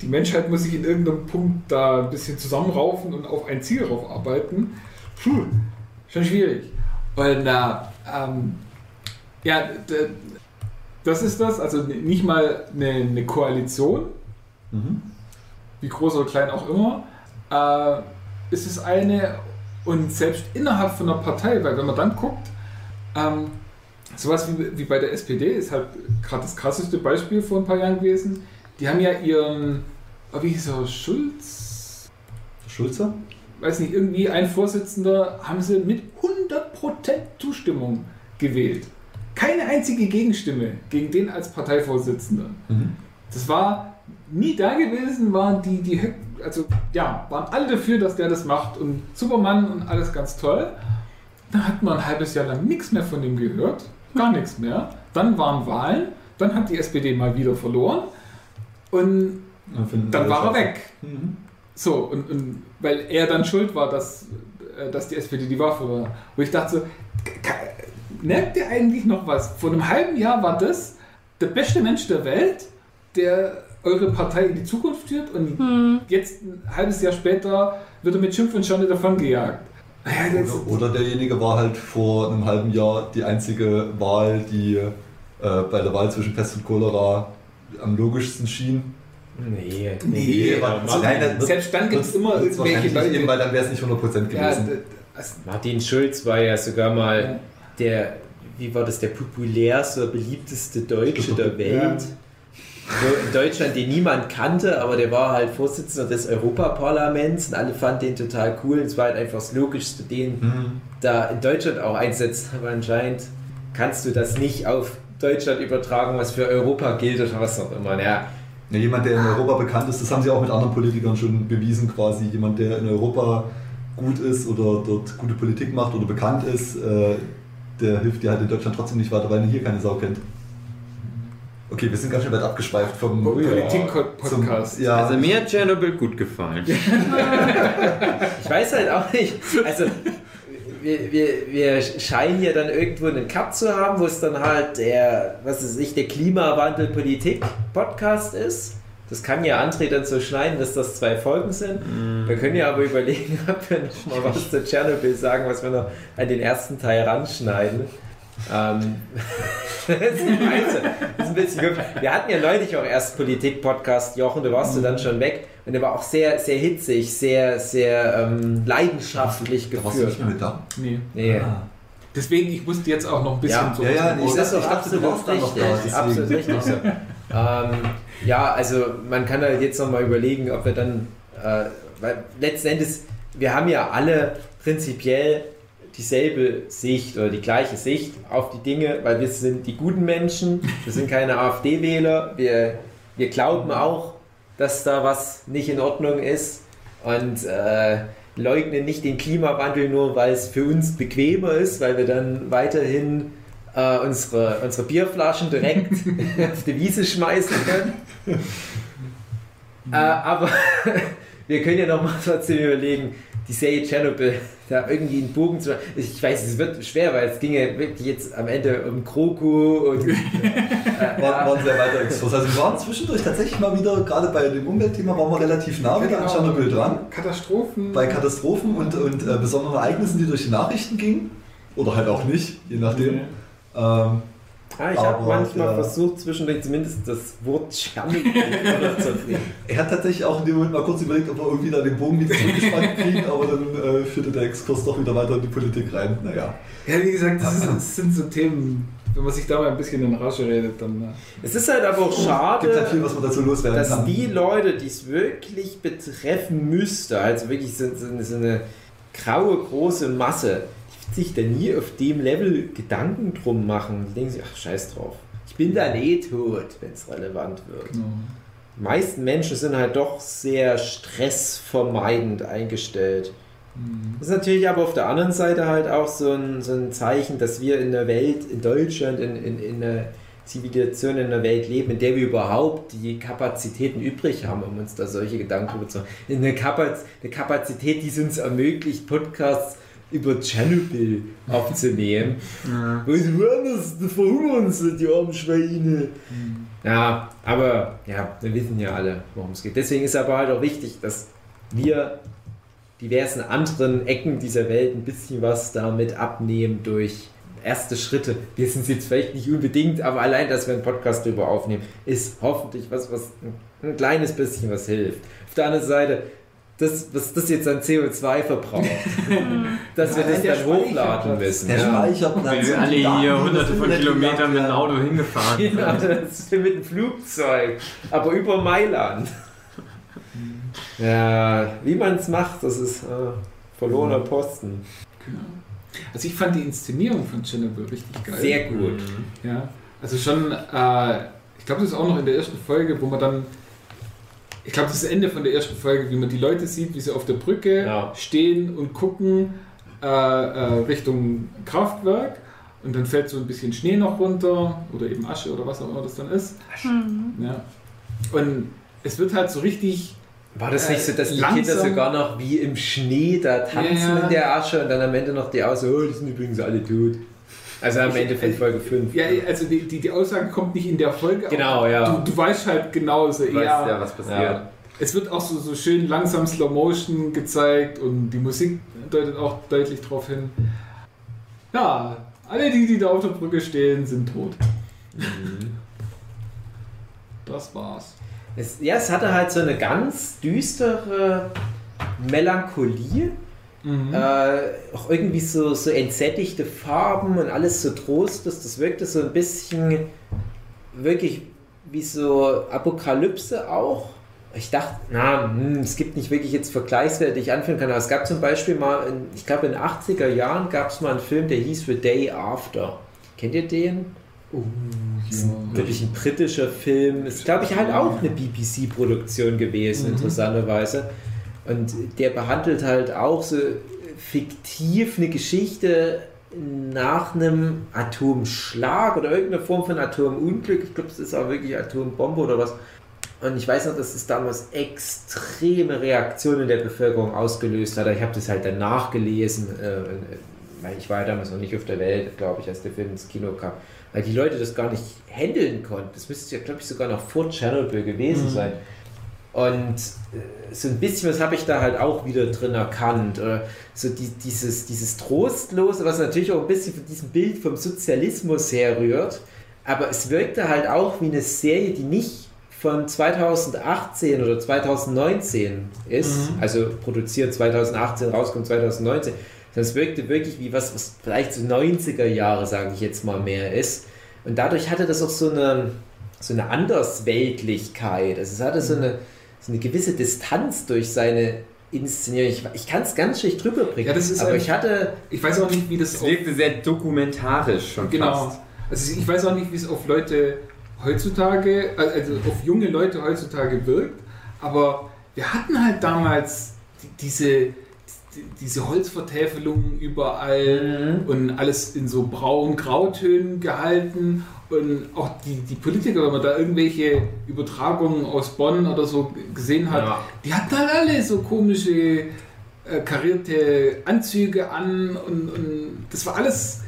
die Menschheit muss sich in irgendeinem Punkt da ein bisschen zusammenraufen und auf ein Ziel rauf-arbeiten. Puh, schon schwierig. Und na, ähm, ja, das ist das, also nicht mal eine, eine Koalition, Mhm. wie groß oder klein auch immer, äh, ist es eine und selbst innerhalb von einer Partei, weil wenn man dann guckt, ähm, sowas wie, wie bei der SPD ist halt gerade das krasseste Beispiel vor ein paar Jahren gewesen. Die haben ja ihren, oh, wie hieß er, Schulz? Schulze? Weiß nicht, irgendwie ein Vorsitzender haben sie mit 100% Zustimmung gewählt. Keine einzige Gegenstimme gegen den als Parteivorsitzender. Mhm. Das war nie da gewesen, waren die, die, also ja, waren alle dafür, dass der das macht und Superman und alles ganz toll. Dann hat man ein halbes Jahr lang nichts mehr von ihm gehört, gar nichts mehr. Dann waren Wahlen, dann hat die SPD mal wieder verloren und finden dann war er weg. Mhm. So, und, und weil er dann schuld war, dass, äh, dass die SPD die verloren hat. Wo ich dachte so, merkt ihr eigentlich noch was? Vor einem halben Jahr war das der beste Mensch der Welt, der eure Partei in die Zukunft führt und Hm. jetzt ein halbes Jahr später wird er mit Schimpf und Schande davon gejagt. Oder, oder derjenige war halt vor einem halben Jahr die einzige Wahl, die äh, bei der Wahl zwischen Pest und Cholera am logischsten schien. Nee, Nee, aber aber- Martin, Nein, das- selbst dann gibt es Das immer irgendwelche Leute. Eben, weil dann wäre es nicht 100% ja, gewesen. d- also, Martin Schulz war ja sogar mal Ja. der, wie war das, der populärste, beliebteste Deutsche der Welt. So in Deutschland, den niemand kannte, aber der war halt Vorsitzender des Europaparlaments und alle fanden den total cool. Und es war halt einfach das Logischste, den Mhm. da in Deutschland auch einsetzen. Aber anscheinend kannst du das nicht auf Deutschland übertragen, was für Europa gilt oder was auch immer. Ja, Ja, jemand, der in Europa bekannt ist, das haben sie auch mit anderen Politikern schon bewiesen, quasi. Jemand, der in Europa gut ist oder dort gute Politik macht oder bekannt ist, äh, der hilft dir halt in Deutschland trotzdem nicht weiter, weil ihn hier keine Sau kennt. Okay, wir sind ganz schön weit abgeschweift vom. Politik-Podcast. Zum, ja, Also mir hat Tschernobyl gut gefallen. Ich weiß halt auch nicht. Also, wir, wir, wir scheinen hier dann irgendwo einen Cut zu haben, wo es dann halt der, was ist ich, der Klimawandel-Politik-Podcast ist. Das kann ja André dann so schneiden, dass das zwei Folgen sind. Wir können ja aber überlegen, ob wir noch mal was zu Tschernobyl sagen, was wir noch an den ersten Teil ranschneiden. Ähm, das, ist ein bisschen, gut. Wir hatten ja neulich auch erst Politik-Podcast, Jochen, du warst du dann schon weg. Und der war auch sehr, sehr hitzig, sehr, sehr ähm, leidenschaftlich Da warst du nicht geführt. mehr mit da? Nee. Nee. Ah. Deswegen, ich musste jetzt auch noch ein bisschen Ja, so. ja, ja, Ich Ich das ist du absolut warst da noch richtig. da, absolut richtig so. ähm, ja, also man kann halt jetzt nochmal überlegen, ob wir dann, äh, weil letzten Endes, wir haben ja alle prinzipiell dieselbe Sicht oder die gleiche Sicht auf die Dinge, weil wir sind die guten Menschen, wir sind keine AfD-Wähler, wir, wir glauben auch, dass da was nicht in Ordnung ist und äh, leugnen nicht den Klimawandel nur, weil es für uns bequemer ist, weil wir dann weiterhin äh, unsere, unsere Bierflaschen direkt auf die Wiese schmeißen können. äh, aber wir können ja noch mal trotzdem überlegen, die Serie Chernobyl da irgendwie einen Bogen zu. Ich weiß, es wird schwer, weil es ging ja wirklich jetzt am Ende um Kroku und. Äh, War, war ein sehr weiter Exkurs. Also wir waren zwischendurch tatsächlich mal wieder, gerade bei dem Umweltthema, waren wir relativ nah wieder an Tschernobyl dran. Katastrophen. Bei Katastrophen und, und äh, besonderen Ereignissen, die durch die Nachrichten gingen. Oder halt auch nicht, je nachdem. Ähm, Ah, ich habe manchmal ja. versucht, zwischendurch zumindest das Wort unterzubringen. er hat tatsächlich auch in dem Moment mal kurz überlegt, ob wir irgendwie da den Bogen wieder zurückgespannt kriegen, aber dann äh, führte der Exkurs doch wieder weiter in die Politik rein. Naja. Ja, wie gesagt, das, ist, das sind so Themen, wenn man sich da mal ein bisschen in Rage redet, dann. äh, Es ist halt aber auch Es gibt halt viel, schade, was man dazu loswerden dass kann. die Leute, die es wirklich betreffen müsste, also wirklich so, so, so eine graue große Masse, sich da nie auf dem Level Gedanken drum machen. Die denken sich, ach scheiß drauf. Ich bin dann eh tot, wenn es relevant wird. Genau. Die meisten Menschen sind halt doch sehr stressvermeidend eingestellt. Mhm. Das ist natürlich aber auf der anderen Seite halt auch so ein, so ein Zeichen, dass wir in der Welt, in Deutschland, in, in, in einer Zivilisation, in einer Welt leben, in der wir überhaupt die Kapazitäten übrig haben, um uns da solche Gedanken zu machen. In eine, Kapaz eine Kapazität, die es uns ermöglicht, Podcasts über Tschernobyl aufzunehmen. Was war das? Sie, die armen Schweine. Ja, aber ja, wir wissen ja alle, worum es geht. Deswegen ist aber halt auch wichtig, dass wir diversen anderen Ecken dieser Welt ein bisschen was damit abnehmen durch erste Schritte. Wir sind jetzt vielleicht nicht unbedingt, aber allein, dass wir einen Podcast darüber aufnehmen, ist hoffentlich was, was ein kleines bisschen was hilft. Auf der anderen Seite, das, was das jetzt an CO2 verbraucht, dass wir das der dann hochladen müssen. Der ja. Speicherplatz. Wir und alle Daten, hier die hunderte das von Kilometern mit dem. Auto hingefahren Ja, sind. das ist mit dem Flugzeug, aber über Mailand. Ja, wie man es macht, das ist äh, verlorener Posten. Genau. Also ich fand die Inszenierung von Chernobyl richtig geil. Sehr gut. Ja, also schon, äh, ich glaube, das ist auch noch in der ersten Folge, wo man dann, ich glaube, das ist das Ende von der ersten Folge, wie man die Leute sieht, wie sie auf der Brücke Ja. stehen und gucken äh, äh, Richtung Kraftwerk und dann fällt so ein bisschen Schnee noch runter oder eben Asche oder was auch immer das dann ist. Mhm. Ja. Und es wird halt so richtig, War das nicht so, dass die Langsam- Kinder sogar noch wie im Schnee da tanzen Ja, ja. in der Asche und dann am Ende noch die aus, oh, die sind übrigens alle tot. Also am Ende von Folge 5. ja, also die, die, die Aussage kommt nicht in der Folge. Genau, aber ja. Du, du weißt halt genau so, Weißt eher, ja, was passiert. Ja. Es wird auch so, so schön langsam Slow Motion gezeigt und die Musik deutet auch deutlich darauf hin. Ja, alle die, die da auf der Brücke stehen, sind tot. Das war's. Es, ja, es hatte halt so eine ganz düstere Melancholie. Mhm. Äh, auch irgendwie so, so entsättigte Farben und alles so trostlos. Das wirkte so ein bisschen wirklich wie so Apokalypse auch. Ich dachte, na, hm, es gibt nicht wirklich jetzt Vergleichswerte, die ich anführen kann, aber es gab zum Beispiel mal, in, ich glaube in den 80er Jahren gab es mal einen Film, der hieß The Day After. Kennt ihr den? Das ist ein, wirklich ein britischer Film. Ist, glaube ich, halt auch eine BBC-Produktion gewesen, Mhm. interessanterweise. Und der behandelt halt auch so fiktiv eine Geschichte nach einem Atomschlag oder irgendeiner Form von Atomunglück. Ich glaube, es ist auch wirklich Atombombe oder was. Und ich weiß noch, dass es damals extreme Reaktionen der Bevölkerung ausgelöst hat. Ich habe das halt dann nachgelesen, äh, weil ich war ja damals noch nicht auf der Welt, glaube ich, als der Film ins Kino kam. Weil die Leute das gar nicht handeln konnten. Das müsste ja, glaube ich, sogar noch vor Tschernobyl gewesen Mhm. sein. Und äh, so ein bisschen was habe ich da halt auch wieder drin erkannt. Oder so die, dieses, dieses Trostlose, was natürlich auch ein bisschen von diesem Bild vom Sozialismus herrührt. Aber es wirkte halt auch wie eine Serie, die nicht von 2018 oder 2019 ist, Mhm. also produziert 2018, rauskommt 2019, das wirkte wirklich wie was, was vielleicht so 90er Jahre, sage ich jetzt mal, mehr ist. Und dadurch hatte das auch so eine, so eine Andersweltlichkeit. Also es hatte so eine, so eine gewisse Distanz durch seine Inszenierung. Ich, ich kann es ganz schlecht drüber bringen. Ja, das ist aber ein- ich hatte. Ich weiß auch nicht, wie das Es wirkte sehr dokumentarisch schon Genau. fast. Also ich weiß auch nicht, wie es auf Leute heutzutage, also auf junge Leute heutzutage wirkt, aber wir hatten halt damals die- diese, die- diese Holzvertäfelungen überall Mhm. und alles in so braun-grautönen gehalten und auch die, die Politiker, wenn man da irgendwelche Übertragungen aus Bonn oder so gesehen hat, Ja. die hatten halt alle so komische äh, karierte Anzüge an und, und das war alles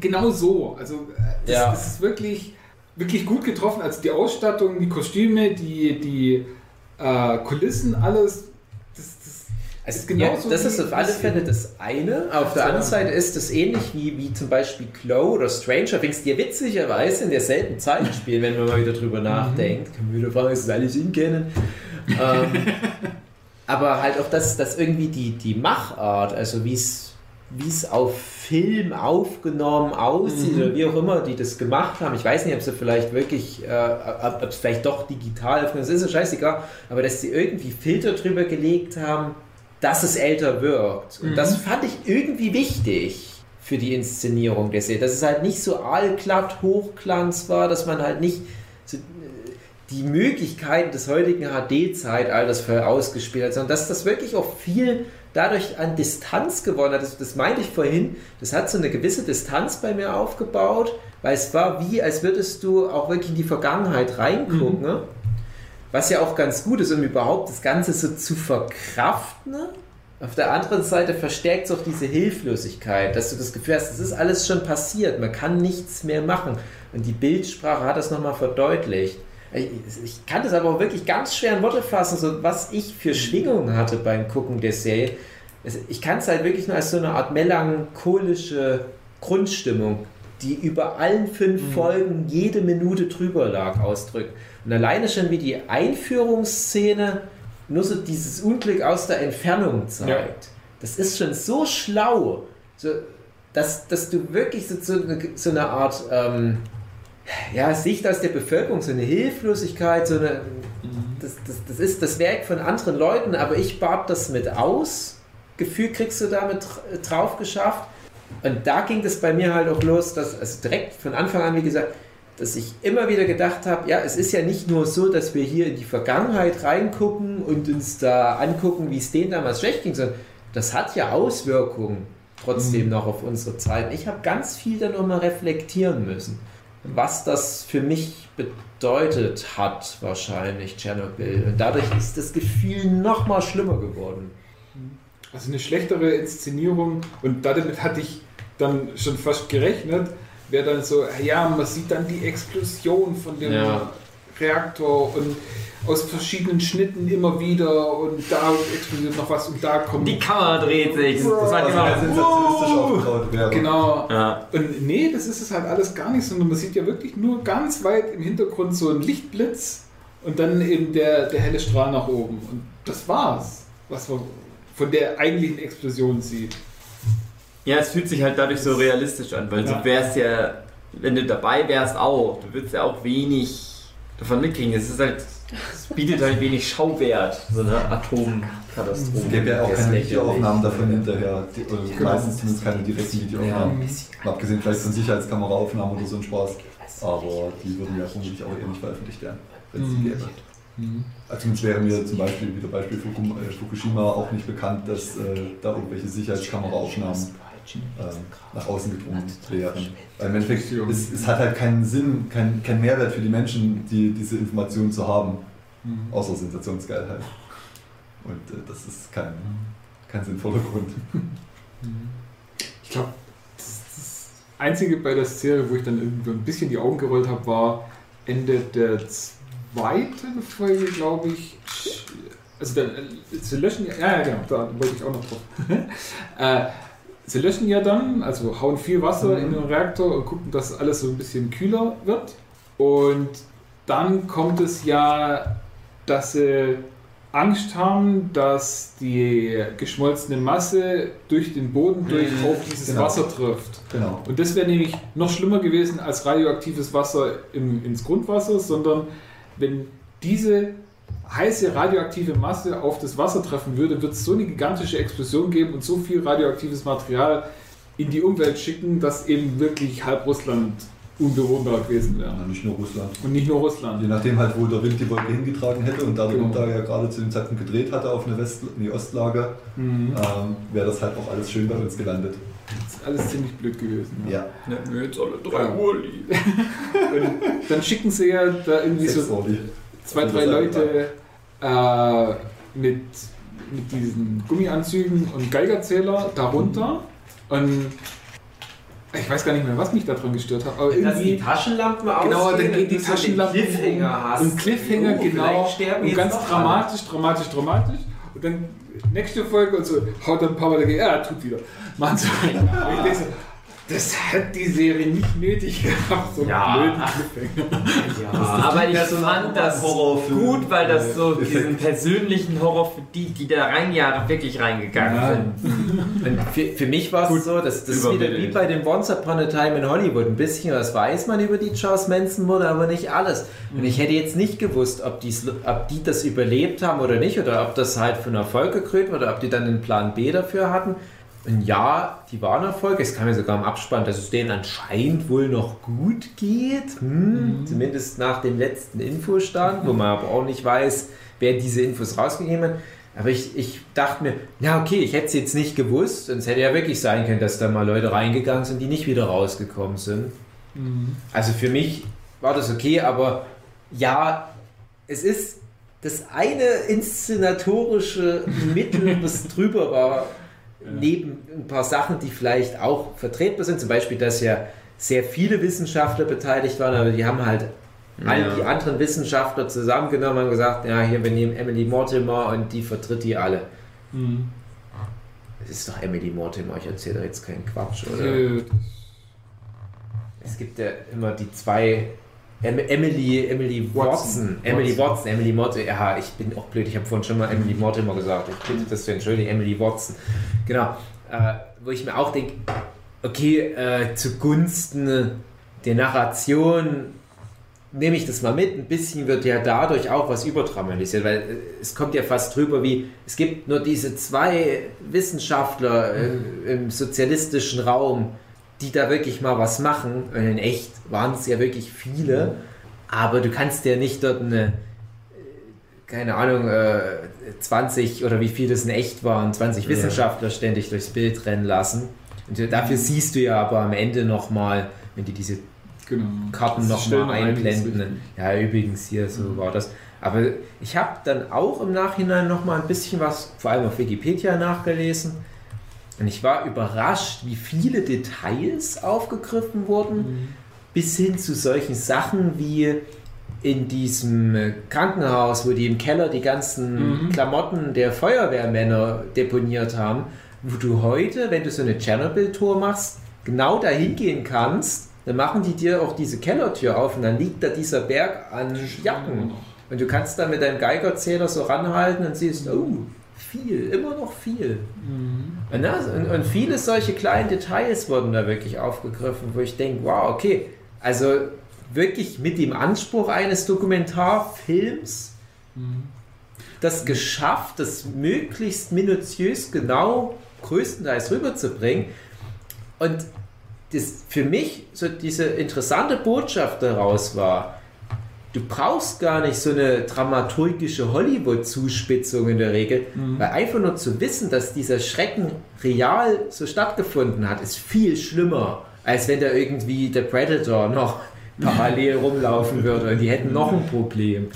genau so. Also äh, das, Ja. das ist wirklich, wirklich gut getroffen. Also die Ausstattung, die Kostüme, die, die äh, Kulissen, alles. Das, das Also, ist ja, genauso das wie- ist auf alle Fälle das eine. Auf der Ja. anderen Seite ist es ähnlich wie, wie zum Beispiel Glow oder Stranger Things, die ja witzigerweise in derselben Zeit spielen, wenn man mal wieder drüber nachdenkt. Kann man wieder fragen, ist das alles in kennen? ähm, aber halt auch das, das irgendwie die, die Machart, also wie es wie es auf Film aufgenommen aussieht Mhm. oder wie auch immer die das gemacht haben. Ich weiß nicht, ob sie vielleicht wirklich, äh, ob es vielleicht doch digital aufgenommen ist, ist ja scheißegal, aber dass sie irgendwie Filter drüber gelegt haben, dass es älter wirkt. Und Mhm. das fand ich irgendwie wichtig für die Inszenierung der Serie. Dass es halt nicht so allglatt Hochglanz war, dass man halt nicht so, äh, die Möglichkeiten des heutigen HD-Zeitalters voll ausgespielt hat, sondern dass das wirklich auch viel dadurch an Distanz gewonnen hat. Das, das meinte ich vorhin, das hat so eine gewisse Distanz bei mir aufgebaut, weil es war wie, als würdest du auch wirklich in die Vergangenheit reingucken. Ne? Was ja auch ganz gut ist, um überhaupt das Ganze so zu verkraften. Auf der anderen Seite verstärkt es auch diese Hilflosigkeit, dass du das Gefühl hast, es ist alles schon passiert, man kann nichts mehr machen. Und die Bildsprache hat das nochmal verdeutlicht. Ich, ich kann das aber auch wirklich ganz schwer in Worte fassen, so was ich für Schwingungen hatte beim Gucken der Serie. Ich kann es halt wirklich nur als so eine Art melancholische Grundstimmung, die über allen fünf Folgen jede Minute drüber lag, ausdrückt. Und alleine schon wie die Einführungsszene nur so dieses Unglück aus der Entfernung zeigt. Das ist schon so schlau, so, dass, dass du wirklich so, so, eine, so eine Art ähm, ja, Sicht aus der Bevölkerung, so eine Hilflosigkeit, so eine, das, das, das ist das Werk von anderen Leuten, aber ich bat das mit aus. Gefühl kriegst du damit dr- drauf geschafft. Und da ging das bei mir halt auch los, dass also direkt von Anfang an, wie gesagt, dass ich immer wieder gedacht habe, ja, es ist ja nicht nur so, dass wir hier in die Vergangenheit reingucken und uns da angucken, wie es denen damals schlecht ging, sondern das hat ja Auswirkungen trotzdem noch auf unsere Zeit. Ich habe ganz viel dann nochmal reflektieren müssen, was das für mich bedeutet hat, wahrscheinlich Tschernobyl. Und dadurch ist das Gefühl nochmal schlimmer geworden. Also eine schlechtere Inszenierung und damit hatte ich dann schon fast gerechnet, wäre dann so, ja, man sieht dann die Explosion von dem Ja. Reaktor und aus verschiedenen Schnitten immer wieder und da explodiert noch was und da kommt... Die Kamera dreht sich. Das war Also immer. sehr sensationistisch aufgebaut wäre. Genau. Ja. Und nee, das ist es halt alles gar nicht, sondern man sieht ja wirklich nur ganz weit im Hintergrund so einen Lichtblitz und dann eben der, der helle Strahl nach oben. Und das war's, was man von der eigentlichen Explosion sieht. Ja, es fühlt sich halt dadurch so realistisch an, weil Ja. du wärst ja, wenn du dabei wärst auch, du würdest ja auch wenig davon mitkriegen. Es ist halt, es bietet halt wenig Schauwert, so eine Atomkatastrophe. Es gäbe ja auch keine. Videoaufnahmen davon hinterher. Die, oder meistens zumindest keine direkten Videoaufnahmen. Ja. Abgesehen vielleicht von Sicherheitskameraaufnahmen oder so ein Spaß. Aber die würden ja vermutlich auch eher nicht veröffentlicht werden, wenn es die Mhm. gäbe. Also zumindest wäre mir zum Beispiel, wie der Beispiel äh, Fukushima, auch nicht bekannt, dass äh, da irgendwelche Sicherheitskameraaufnahmen äh, nach außen gedrungen wären. Weil im Endeffekt, es, es hat halt keinen Sinn, keinen kein Mehrwert für die Menschen, die, diese Informationen zu haben, außer Sensationsgeilheit. Und äh, das ist kein, kein sinnvoller Grund. Ich glaube, das, das Einzige bei der Serie, wo ich dann irgendwie ein bisschen die Augen gerollt habe, war Ende der zweiten Folge, glaube ich. Also, dann, äh, sie löschen ja, ja, ja, genau, da wollte ich auch noch drauf. äh, sie löschen ja dann, also hauen viel Wasser in den Reaktor und gucken, dass alles so ein bisschen kühler wird. Und dann kommt es ja, dass sie Angst haben, dass die geschmolzene Masse durch den Boden durch Mhm, auf dieses genau. Wasser trifft. Genau. Und das wäre nämlich noch schlimmer gewesen als radioaktives Wasser im, ins Grundwasser, sondern wenn diese heiße radioaktive Masse auf das Wasser treffen würde, wird es so eine gigantische Explosion geben und so viel radioaktives Material in die Umwelt schicken, dass eben wirklich halb Russland unbewohnbar gewesen wäre. Ja, nicht nur Russland. Und nicht nur Je Russland. nachdem halt, wo der Wind die Wolke hingetragen hätte und da der Genau. ja gerade zu dem Zeitpunkt gedreht hatte auf eine West nee, Ostlage, Mhm. ähm, wäre das halt auch alles schön bei uns gelandet. Das ist alles ziemlich blöd gewesen. Ja. jetzt alle drei Uhr Und dann schicken sie ja da irgendwie Sechs so Ordi. Zwei, drei Leute äh, mit, mit diesen Gummianzügen und Geigerzähler darunter. Und ich weiß gar nicht mehr, was mich daran gestört hat, aber die irgendwie. Taschenlampen Genau, ausgehen dann gehen und die Taschenlampen Cliffhanger um. hast. Und Cliffhanger, Oh, genau. Und ganz dramatisch, dramatisch, dramatisch. Und dann nächste Folge und so haut dann Papa dagegen, ja, tut wieder. Machen sie. Und ich denke so, das hat die Serie nicht nötig gehabt, so einen Ja. blöden Cliffhanger. Ja, Aber ich so ein fand das gut, weil das so Effekt. diesen persönlichen Horror für die, die da rein wirklich reingegangen Ja. sind. Für, für mich war es so, dass das ist wieder wie bei dem Once Upon a Time in Hollywood. Ein bisschen was weiß man über die Charles Manson Morde, aber nicht alles. Und ich hätte jetzt nicht gewusst, ob, die's, ob die das überlebt haben oder nicht, oder ob das halt von Erfolg gekrönt wurde, oder ob die dann einen Plan B dafür hatten. Und ja, die waren Erfolg. Es kam ja sogar im Abspann, dass es denen anscheinend wohl noch gut geht. Hm, Zumindest nach dem letzten Infostand, wo man aber auch nicht weiß, wer diese Infos rausgegeben hat. Aber ich, ich dachte mir, na okay, ich hätte es jetzt nicht gewusst. Und es hätte ja wirklich sein können, dass da mal Leute reingegangen sind, die nicht wieder rausgekommen sind. Also für mich war das okay, aber ja, es ist das eine inszenatorische Mittel, was drüber war, neben ein paar Sachen, die vielleicht auch vertretbar sind. Zum Beispiel, dass ja sehr viele Wissenschaftler beteiligt waren, aber die haben halt all Ja. die anderen Wissenschaftler zusammengenommen und gesagt, ja, hier, wir nehmen Emily Mortimer und die vertritt die alle. Mhm. Es ist doch Emily Mortimer, ich erzähle da jetzt keinen Quatsch, oder? Äh, Es gibt ja immer die zwei Emily, Emily Watson. Watson. Emily Watson. Emily Mortimer. Ja, ich bin auch blöd, ich habe vorhin schon mal Emily Mortimer gesagt. Ich bitte das zu entschuldigen, Emily Watson. Genau. Äh, wo ich mir auch denke, okay, äh, zugunsten der Narration nehme ich das mal mit. Ein bisschen wird ja dadurch auch was überdramatisiert, weil äh, es kommt ja fast drüber wie, es gibt nur diese zwei Wissenschaftler im, im sozialistischen Raum, die da wirklich mal was machen. Und in echt waren es ja wirklich viele, aber du kannst ja nicht dort eine, äh, keine Ahnung, äh, 20 oder wie viel das in echt waren, 20 Ja. Wissenschaftler ständig durchs Bild rennen lassen. Und dafür siehst du ja aber am Ende nochmal, wenn die diese genau. Karten nochmal einblenden. Ja, übrigens hier, so war das. Aber ich habe dann auch im Nachhinein nochmal ein bisschen was, vor allem auf Wikipedia nachgelesen. Und ich war überrascht, wie viele Details aufgegriffen wurden, bis hin zu solchen Sachen wie in diesem Krankenhaus, wo die im Keller die ganzen Mhm. Klamotten der Feuerwehrmänner deponiert haben, wo du heute, wenn du so eine Tschernobyl-Tour machst, genau dahin gehen kannst, dann machen die dir auch diese Kellertür auf und dann liegt da dieser Berg an Jacken. Und du kannst dann mit deinem Geigerzähler so ranhalten und siehst, oh, viel, immer noch viel. Und, das, und, und viele solche kleinen Details wurden da wirklich aufgegriffen, wo ich denke, wow, okay, also wirklich mit dem Anspruch eines Dokumentarfilms das geschafft, das möglichst minutiös genau größtenteils rüberzubringen. Und das für mich so diese interessante Botschaft daraus war, du brauchst gar nicht so eine dramaturgische Hollywood-Zuspitzung in der Regel, weil einfach nur zu wissen, dass dieser Schrecken real so stattgefunden hat, ist viel schlimmer, als wenn da irgendwie der Predator noch parallel rumlaufen würde und die hätten noch ein Problem.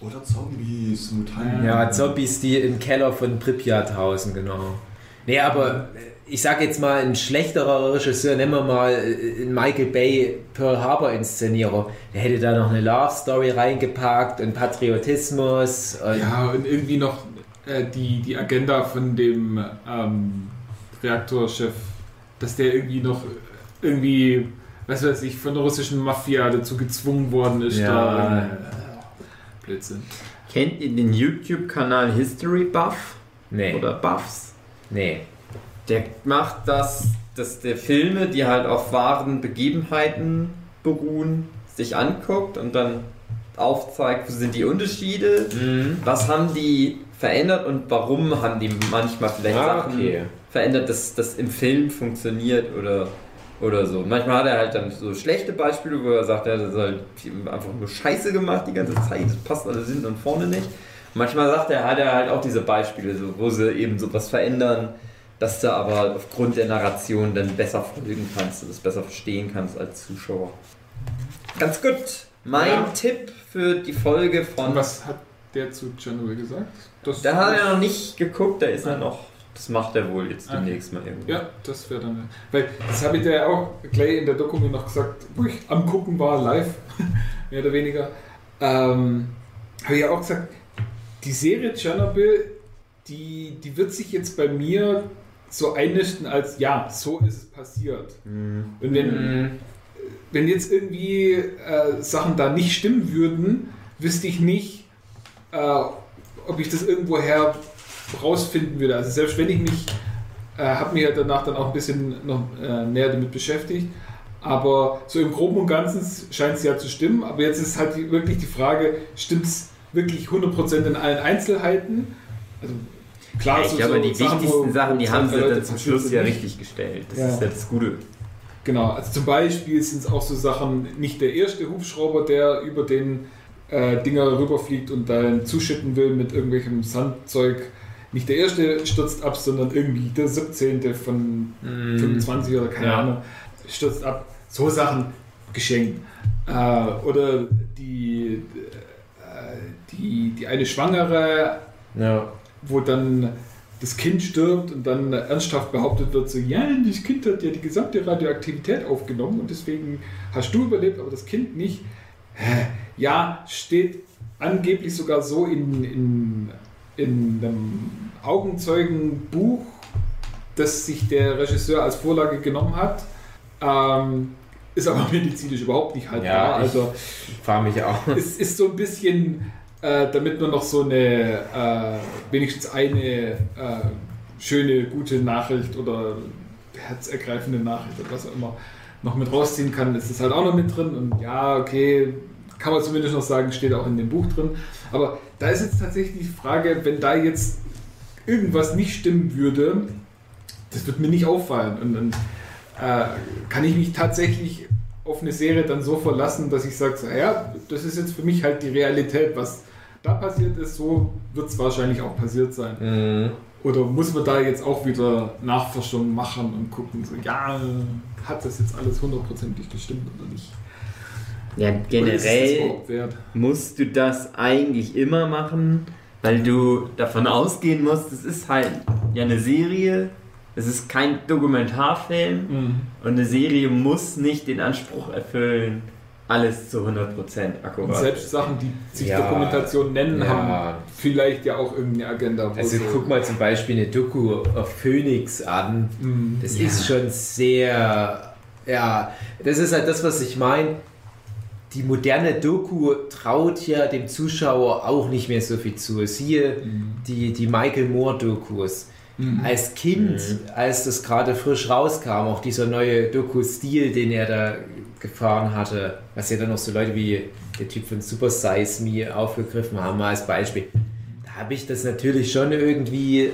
Oder Zombies, Mutanten. Ja, Zombies, die im Keller von Pripyat hausen, genau. Nee, aber äh, ich sag jetzt mal, ein schlechterer Regisseur, nennen wir mal äh, einen Michael Bay Pearl Harbor Inszenierer, der hätte da noch eine Love Story reingepackt und Patriotismus und Ja, und irgendwie noch äh, die, die Agenda von dem ähm, Reaktorchef, dass der irgendwie noch irgendwie was weiß ich, von der russischen Mafia dazu gezwungen worden ist. Ja. Da, Blödsinn. Kennt ihr den YouTube-Kanal History Buff? Nee. Oder Buffs? Nee. Der macht das, dass der Filme, die halt auf wahren Begebenheiten beruhen, sich anguckt und dann aufzeigt, wo sind die Unterschiede, Mhm. was haben die verändert und warum haben die manchmal vielleicht Ah, Sachen okay. verändert, dass das im Film funktioniert oder, oder so. Manchmal hat er halt dann so schlechte Beispiele, wo er sagt, das ist halt einfach nur Scheiße gemacht die ganze Zeit, das passt alles hinten und vorne nicht. Manchmal sagt er, hat er halt auch diese Beispiele, so, wo sie eben sowas verändern, dass du aber aufgrund der Narration dann besser folgen kannst, und das besser verstehen kannst als Zuschauer. Ganz gut. Mein Ja. Tipp für die Folge von. Und was hat der zu Chernobyl gesagt? Das Da hat er noch nicht geguckt, da ist er noch. Das macht er wohl jetzt Okay. demnächst mal irgendwie. Ja, das wäre dann. Weil das habe ich dir ja auch gleich in der Doku noch gesagt, wo ich am Gucken war, live, mehr oder weniger. Ähm, habe ich ja auch gesagt, die Serie Tschernobyl, die, die wird sich jetzt bei mir so einnisten als, ja, so ist es passiert. Mhm. Und wenn, Mhm. wenn jetzt irgendwie äh, Sachen da nicht stimmen würden, wüsste ich nicht, äh, ob ich das irgendwoher rausfinden würde. Also selbst wenn ich mich, äh, habe mich ja danach dann auch ein bisschen noch äh, näher damit beschäftigt, aber so im Groben und Ganzen scheint es ja zu stimmen. Aber jetzt ist halt wirklich die Frage, stimmt es wirklich 100% in allen Einzelheiten? Also klar, ich glaube, die Sachen, wichtigsten Sachen, die haben sie dann zum Schluss ja richtig gestellt. Das Ja. ist ja das Gute. Genau, also zum Beispiel sind es auch so Sachen, nicht der erste Hubschrauber, der über den äh, Dinger rüberfliegt und dann zuschütten will mit irgendwelchem Sandzeug. Nicht der erste stürzt ab, sondern irgendwie der 17. von 25 oder keine Ja. Ahnung stürzt ab. So Sachen geschenkt. Äh, oder die, äh, die, die eine Schwangere Ja. Wo dann das Kind stirbt und dann ernsthaft behauptet wird, so, ja, das Kind hat ja die gesamte Radioaktivität aufgenommen und deswegen hast du überlebt, aber das Kind nicht. Ja, steht angeblich sogar so in, in, in einem Augenzeugenbuch, das sich der Regisseur als Vorlage genommen hat. Ähm, ist aber medizinisch überhaupt nicht haltbar. Ja, ich- also Frage mich auch. es ist so ein bisschen, äh, damit man noch so eine, äh, wenigstens eine äh, schöne, gute Nachricht oder herzergreifende Nachricht oder was auch immer noch mit rausziehen kann, ist das halt auch noch mit drin. Und ja, okay, kann man zumindest noch sagen, steht auch in dem Buch drin. Aber da ist jetzt tatsächlich die Frage, wenn da jetzt irgendwas nicht stimmen würde, das wird mir nicht auffallen. Und dann äh, kann ich mich tatsächlich auf eine Serie dann so verlassen, dass ich sage, so, ja, das ist jetzt für mich halt die Realität, was da passiert ist, so wird es wahrscheinlich auch passiert sein. Mhm. Oder muss man da jetzt auch wieder Nachforschungen machen und gucken, so, ja, hat das jetzt alles hundertprozentig gestimmt oder nicht? Ja, generell musst du das eigentlich immer machen, weil du davon ausgehen musst, es ist halt ja eine Serie, es ist kein Dokumentarfilm Mhm. und eine Serie muss nicht den Anspruch erfüllen, alles zu 100% Und akkurat. selbst Sachen, die sich Ja. Dokumentation nennen, Ja. haben vielleicht ja auch irgendeine Agenda. Also so- guck mal zum Beispiel eine Doku auf Phoenix an. Mhm. Das Ja. ist schon sehr, ja, das ist halt das, was ich meine. Die moderne Doku traut ja dem Zuschauer auch nicht mehr so viel zu. Siehe Mhm. die, die Michael Moore-Dokus. Mhm. Als Kind, als das gerade frisch rauskam, auch dieser neue Doku-Stil, den er da gefahren hatte, was ja dann noch so Leute wie der Typ von Super Size Me aufgegriffen haben, als Beispiel. Da habe ich das natürlich schon irgendwie,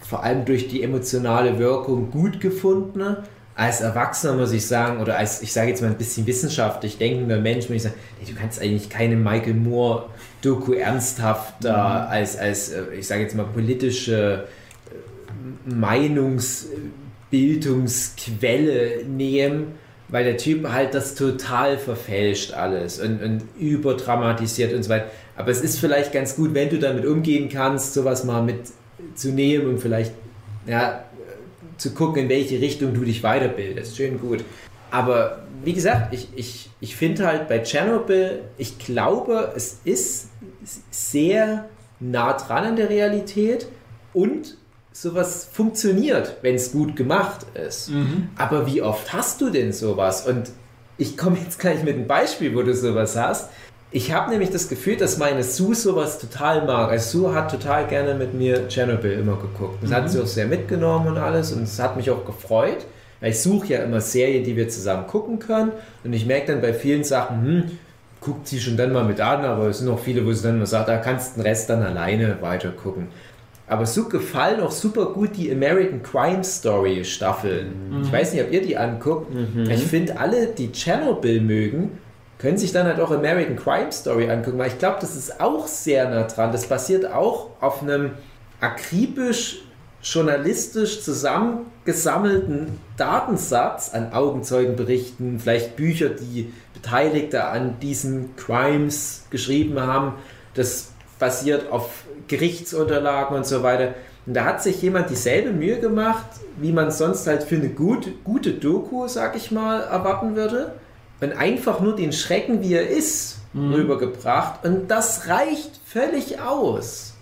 vor allem durch die emotionale Wirkung, gut gefunden. Als Erwachsener muss ich sagen, oder als, ich sage jetzt mal ein bisschen wissenschaftlich denkender Mensch, muss ich sagen, nee, du kannst eigentlich keine Michael Moore Doku ernsthaft da als, als, äh, ich sage jetzt mal, politische Meinungsbildungsquelle nehmen, weil der Typ halt das total verfälscht alles und, und überdramatisiert und so weiter. Aber es ist vielleicht ganz gut, wenn du damit umgehen kannst, sowas mal mit zu nehmen und vielleicht ja, zu gucken, in welche Richtung du dich weiterbildest. Schön gut. Aber wie gesagt, ich, ich, ich finde halt bei Tschernobyl, ich glaube, es ist sehr nah dran an der Realität und sowas funktioniert, wenn es gut gemacht ist. Mhm. Aber wie oft hast du denn sowas? Und ich komme jetzt gleich mit einem Beispiel, wo du sowas hast. Ich habe nämlich das Gefühl, dass meine Sue sowas total mag. Also Sue hat total gerne mit mir Chernobyl immer geguckt. Das hat sie auch sehr mitgenommen und alles und es hat mich auch gefreut. Weil ich suche ja immer Serien, die wir zusammen gucken können. Und ich merke dann bei vielen Sachen, hm, guckt sie schon dann mal mit an, aber es sind auch viele, wo sie dann mal sagt, da kannst du den Rest dann alleine weiter gucken. Aber so gefallen auch super gut die American Crime Story Staffeln. Ich weiß nicht, ob ihr die anguckt. Ich finde, alle, die Chernobyl mögen, können sich dann halt auch American Crime Story angucken, weil ich glaube, das ist auch sehr nah dran. Das basiert auch auf einem akribisch journalistisch zusammengesammelten Datensatz an Augenzeugenberichten, vielleicht Bücher, die Beteiligte an diesen Crimes geschrieben haben. Das basiert auf Gerichtsunterlagen und so weiter. Und da hat sich jemand dieselbe Mühe gemacht, wie man sonst halt für eine gute, gute Doku, sag ich mal, erwarten würde. Und einfach nur den Schrecken, wie er ist, rübergebracht. Und das reicht völlig aus.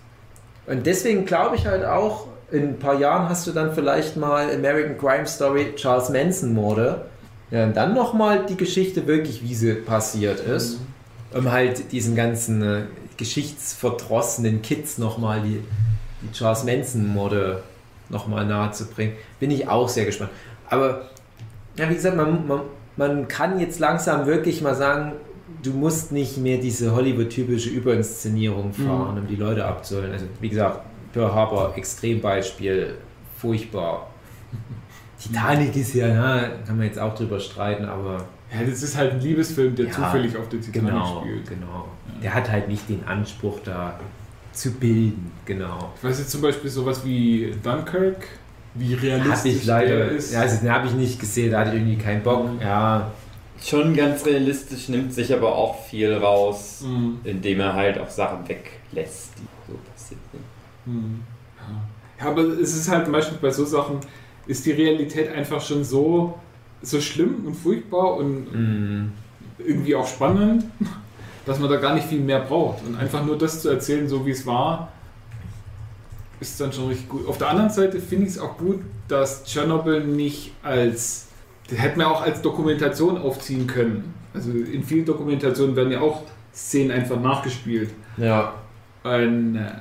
Und deswegen glaube ich halt auch, in ein paar Jahren hast du dann vielleicht mal American Crime Story Charles Manson Morde. Ja, und dann nochmal die Geschichte wirklich, wie sie passiert ist. Um halt diesen ganzen äh, geschichtsverdrossenen Kids nochmal die, die Charles Manson Morde nochmal nahe zu bringen. Bin ich auch sehr gespannt. Aber, ja, wie gesagt, man, man, man kann jetzt langsam wirklich mal sagen, du musst nicht mehr diese Hollywood-typische Überinszenierung fahren, um die Leute abzuholen. Also, wie gesagt, Pearl Harbor, Extrembeispiel, furchtbar. Titanic ist ja, na, kann man jetzt auch drüber streiten, aber Ja, das ist halt ein Liebesfilm, der Ja, zufällig auf der Titanic genau, spielt. genau. Der hat halt nicht den Anspruch da zu bilden, genau. Ich weiß jetzt zum Beispiel sowas wie Dunkirk, wie realistisch ich leider, der ist. ja, also den habe ich nicht gesehen, da hatte ich irgendwie keinen Bock. Ja, Schon ganz realistisch, nimmt sich aber auch viel raus, Mhm. indem er halt auch Sachen weglässt, die so passiert sind. Hm. Ja, aber es ist halt meistens bei so Sachen, ist die Realität einfach schon so, so schlimm und furchtbar und mm, irgendwie auch spannend, dass man da gar nicht viel mehr braucht. Und einfach nur das zu erzählen, so wie es war, ist dann schon richtig gut. Auf der anderen Seite finde ich es auch gut, dass Tschernobyl nicht als, das hätte man auch als Dokumentation aufziehen können. Also in vielen Dokumentationen werden ja auch Szenen einfach nachgespielt. ja. Und, äh,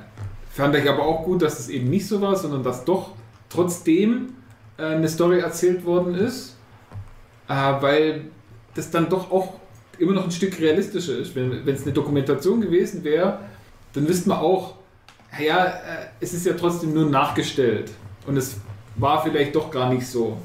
fand ich aber auch gut, dass es eben nicht so war, sondern dass doch trotzdem äh, eine Story erzählt worden ist, weil das dann doch auch immer noch ein Stück realistischer ist. Wenn es eine Dokumentation gewesen wäre, dann wüsste man auch, ja, äh, es ist ja trotzdem nur nachgestellt und es war vielleicht doch gar nicht so.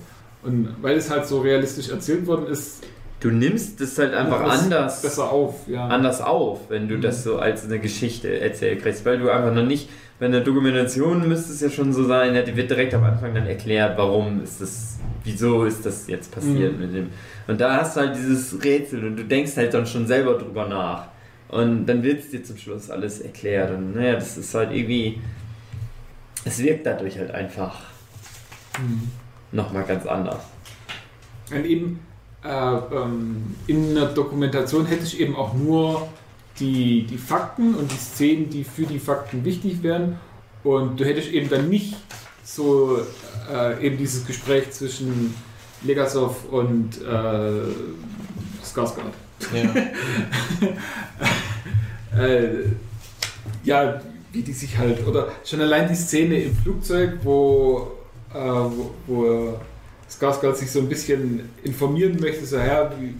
Und weil es halt so realistisch erzählt worden ist, Du nimmst es halt einfach anders, besser auf. Ja. anders auf, wenn du Mhm. das so als eine Geschichte erzählt kriegst, weil du einfach noch nicht, bei einer Dokumentation müsste es ja schon so sein, ja, die wird direkt am Anfang dann erklärt, warum ist das, wieso ist das jetzt passiert Mhm. mit dem. Und da hast du halt dieses Rätsel und du denkst halt dann schon selber drüber nach. Und dann wird es dir zum Schluss alles erklärt. Und naja, das ist halt irgendwie. Es wirkt dadurch halt einfach Mhm. nochmal ganz anders. Und eben äh, ähm, in einer Dokumentation hätte ich eben auch nur die, die Fakten und die Szenen, die für die Fakten wichtig wären. Und du hättest eben dann nicht so äh, eben dieses Gespräch zwischen Legasov und äh, Skarsgård. ja. äh, ja, wie die sich halt, oder schon allein die Szene im Flugzeug, wo, äh, wo, wo Skarsgård sich so ein bisschen informieren möchte, so, ja, wie,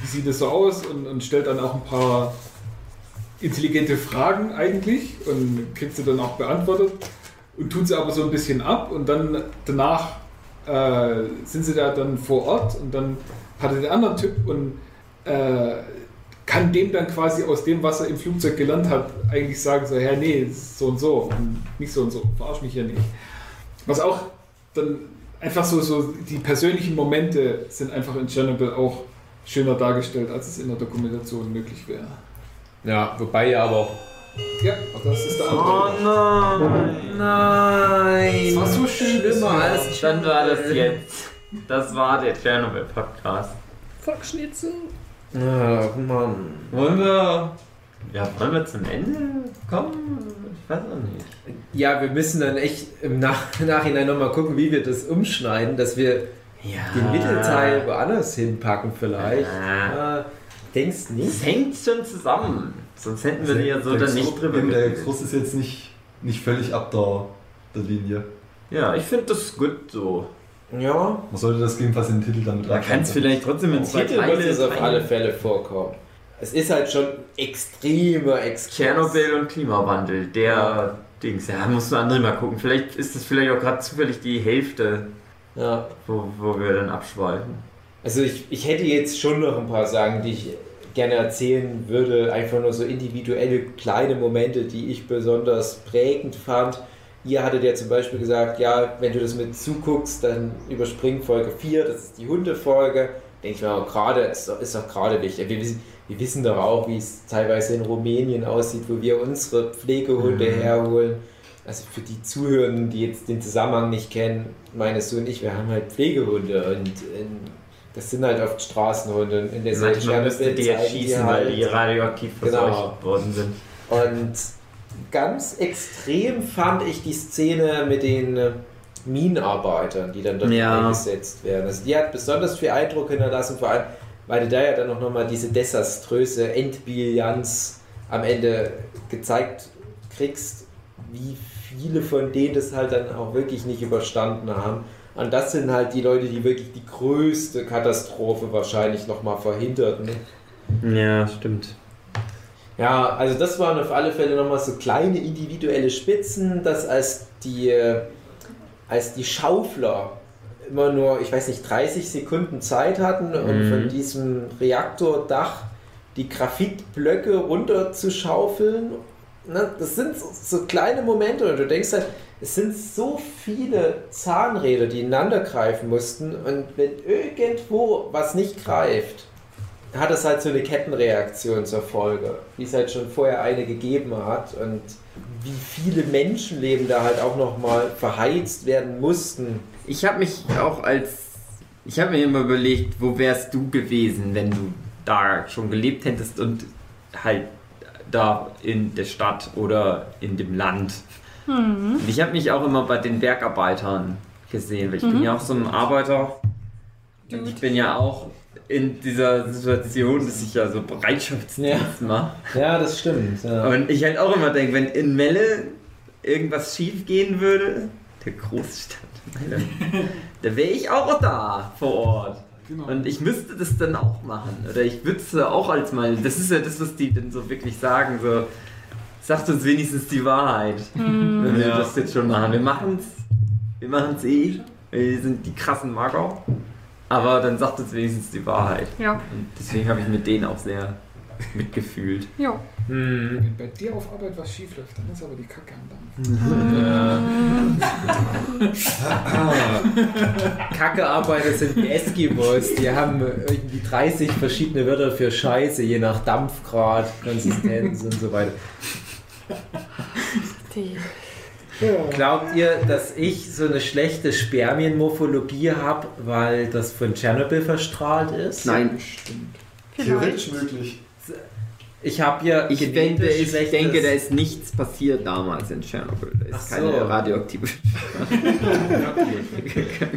wie sieht das so aus und, und stellt dann auch ein paar intelligente Fragen eigentlich und kriegt sie dann auch beantwortet und tut sie aber so ein bisschen ab und dann danach äh, sind sie da dann vor Ort und dann hat er den anderen Typ und äh, kann dem dann quasi aus dem, was er im Flugzeug gelernt hat, eigentlich sagen, so, ja, nee, so und so und nicht so und so, verarsch mich ja nicht. Was auch dann einfach so, so die persönlichen Momente sind einfach in Chernobyl auch schöner dargestellt, als es in der Dokumentation möglich wäre. ja, wobei ja aber auch. Ja, das ist der andere. nein! Nein! Das war so schön schlimmer als Dann war das jetzt. Das war der Chernobyl-Podcast. Fuck Schnitzel. Ach Mann. Wollen wir. Ja, wollen wir zum Ende kommen? Ich weiß auch nicht. Ja, wir müssen dann echt im Nach Nachhinein nochmal gucken, wie wir das umschneiden, dass wir Ja. den Mittelteil woanders hinpacken vielleicht. Ja. Äh, denkst nicht? Es hängt schon zusammen. Sonst hätten wir ja so dann nicht drüber Der. Kurs ist jetzt nicht, nicht völlig ab der, der Linie. Ja, ich finde das gut so. Ja, Man sollte das gegebenenfalls in den Titel damit Man kann es vielleicht trotzdem in im zwei Titel es auf alle Fälle vorkommen. Es ist halt schon extremer Exkurs. Tschernobyl und Klimawandel, der Dings. Ja, musst du andere mal gucken. Vielleicht ist es vielleicht auch gerade zufällig die Hälfte, Ja. wo, wo wir dann abschweifen. Also ich, ich hätte jetzt schon noch ein paar Sachen, die ich gerne erzählen würde. Einfach nur so individuelle kleine Momente, die ich besonders prägend fand. Ihr hattet ja zum Beispiel gesagt, ja, wenn du das mit zuguckst, dann überspring Folge 4, das ist die Hundefolge. Denke ich mir auch gerade, ist doch, ist doch gerade wichtig. Wir wissen, wir wissen doch auch, wie es teilweise in Rumänien aussieht, wo wir unsere Pflegehunde Mhm. herholen. Also für die Zuhörenden, die jetzt den Zusammenhang nicht kennen, meine Sohn und ich, wir haben halt Pflegehunde und ähm, das sind halt oft Straßenhunde. Und in der Manchmal müsste die erschießen, weil die radioaktiv Genau. verseucht worden sind. Und ganz extrem fand ich die Szene mit den Minenarbeitern, die dann dort Ja. eingesetzt werden. Also die hat besonders viel Eindruck hinterlassen, vor allem, weil du da ja dann auch nochmal diese desaströse Endbilanz am Ende gezeigt kriegst, wie viele von denen das halt dann auch wirklich nicht überstanden haben. Und das sind halt die Leute, die wirklich die größte Katastrophe wahrscheinlich nochmal verhinderten. Ja, stimmt. Ja, also das waren auf alle Fälle nochmal so kleine individuelle Spitzen, dass als die, äh, als die Schaufler immer nur, ich weiß nicht, 30 Sekunden Zeit hatten, um Mhm. von diesem Reaktordach die Graphitblöcke runterzuschaufeln. Ne, das sind so, so kleine Momente und du denkst halt, es sind so viele Zahnräder, die ineinander greifen mussten und wenn irgendwo was nicht greift, hat es halt so eine Kettenreaktion zur Folge, wie es halt schon vorher eine gegeben hat und wie viele Menschenleben da halt auch nochmal verheizt werden mussten. Ich habe mich auch als. Ich habe mir immer überlegt, wo wärst du gewesen, wenn du da schon gelebt hättest und halt da in der Stadt oder in dem Land. Und ich habe mich auch immer bei den Bergarbeitern gesehen, weil ich bin ja auch so ein Arbeiter. Und ich bin ja auch in dieser Situation, dass ich ja so Bereitschaftsdienst mache. Ja, das stimmt. Ja. Und ich halt auch immer denke, wenn in Melle irgendwas schief gehen würde, der Großstadt, Melle, da wäre ich auch da vor Ort. Genau. Und ich müsste das dann auch machen. Oder ich würde es auch als mal. Das ist ja das, was die dann so wirklich sagen. So, sagt uns wenigstens die Wahrheit. Wenn wir Ja. das jetzt schon machen. Wir machen es. Wir machen es eh. Wir sind die krassen Mager. Aber dann sagt uns wenigstens die Wahrheit. Ja, Und deswegen habe ich mit denen auch sehr mitgefühlt. ja. Hm. Wenn bei dir auf Arbeit was schief läuft, dann ist aber die Kacke am Dampf. Kackearbeiter sind die Eskimos, die haben irgendwie 30 verschiedene Wörter für Scheiße, je nach Dampfgrad, Konsistenz und so weiter. Die. Glaubt ihr, dass ich so eine schlechte Spermienmorphologie habe, weil das von Tschernobyl verstrahlt ist? Nein. Theoretisch Vielleicht. möglich. Ich habe ja Ich, denke, ich denke, da ist nichts passiert damals in Tschernobyl. Da ist Ach so. keine radioaktive.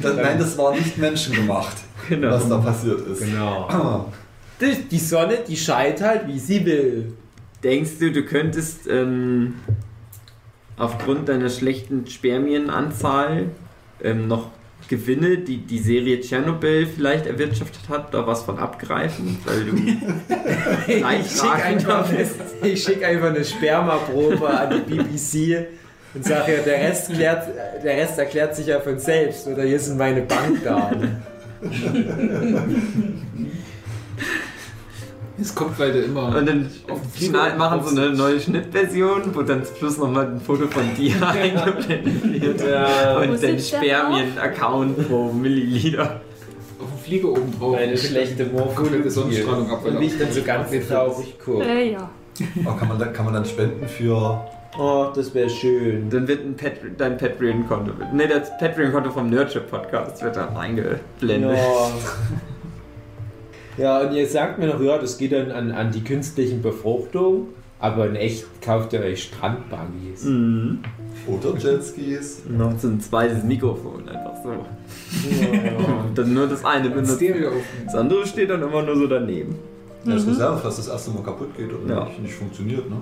Das, nein, das war nicht menschengemacht, Genau. was da passiert ist. Genau. Die, die Sonne, die scheint halt, wie sie will. Denkst du, du könntest ähm, aufgrund deiner schlechten Spermienanzahl ähm, noch Gewinne, die die Serie Tschernobyl vielleicht erwirtschaftet hat, da was von abgreifen? Weil du Ich schicke einfach, eine- ich schick einfach eine Spermaprobe an die BBC und sage ja, der Rest, klärt, der Rest erklärt sich ja von selbst. Oder hier sind meine Bankdaten. Es kommt leider immer. Und dann Auf machen sie eine aufs- neue Schnittversion, wo dann zum Schluss nochmal ein Foto von dir eingeblendet wird. Ja, Und dein Spermien-Account pro Milliliter. auf dem Flieger oben drauf. eine schlechte Morphologie. Gute Sonnenstrahlung ab. Und ich dann so ganz traurig gucke. Äh, ja. aber kann man, dann, kann man dann spenden für. Oh, das wäre schön. Dann wird ein Pat dein Patreon-Konto, ne, das Patreon-Konto vom Nerdship-Podcast wird dann eingeblendet. Ja. ja, und ihr sagt mir noch, ja, das geht dann an, an die künstlichen Befruchtung. Aber in echt kauft ihr euch Strandbuggies. Mhm. Oder Jetskis. Noch so ein zweites Mikrofon, einfach so. Ja. und dann nur das eine benutzt. Stereo Das andere steht dann immer nur so daneben. Ja, das Reserve, falls das erste Mal kaputt geht oder Ja. nicht, nicht funktioniert, ne?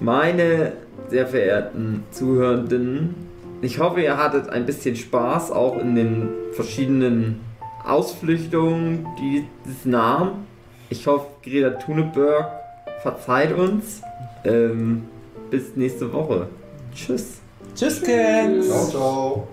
Meine sehr verehrten Zuhörenden, ich hoffe, ihr hattet ein bisschen Spaß auch in den verschiedenen Ausflüchtungen dieses Namen. Ich hoffe, Greta Thunberg verzeiht uns. Ähm, bis nächste Woche. Tschüss. Tschüss, Ken. Ciao, ciao.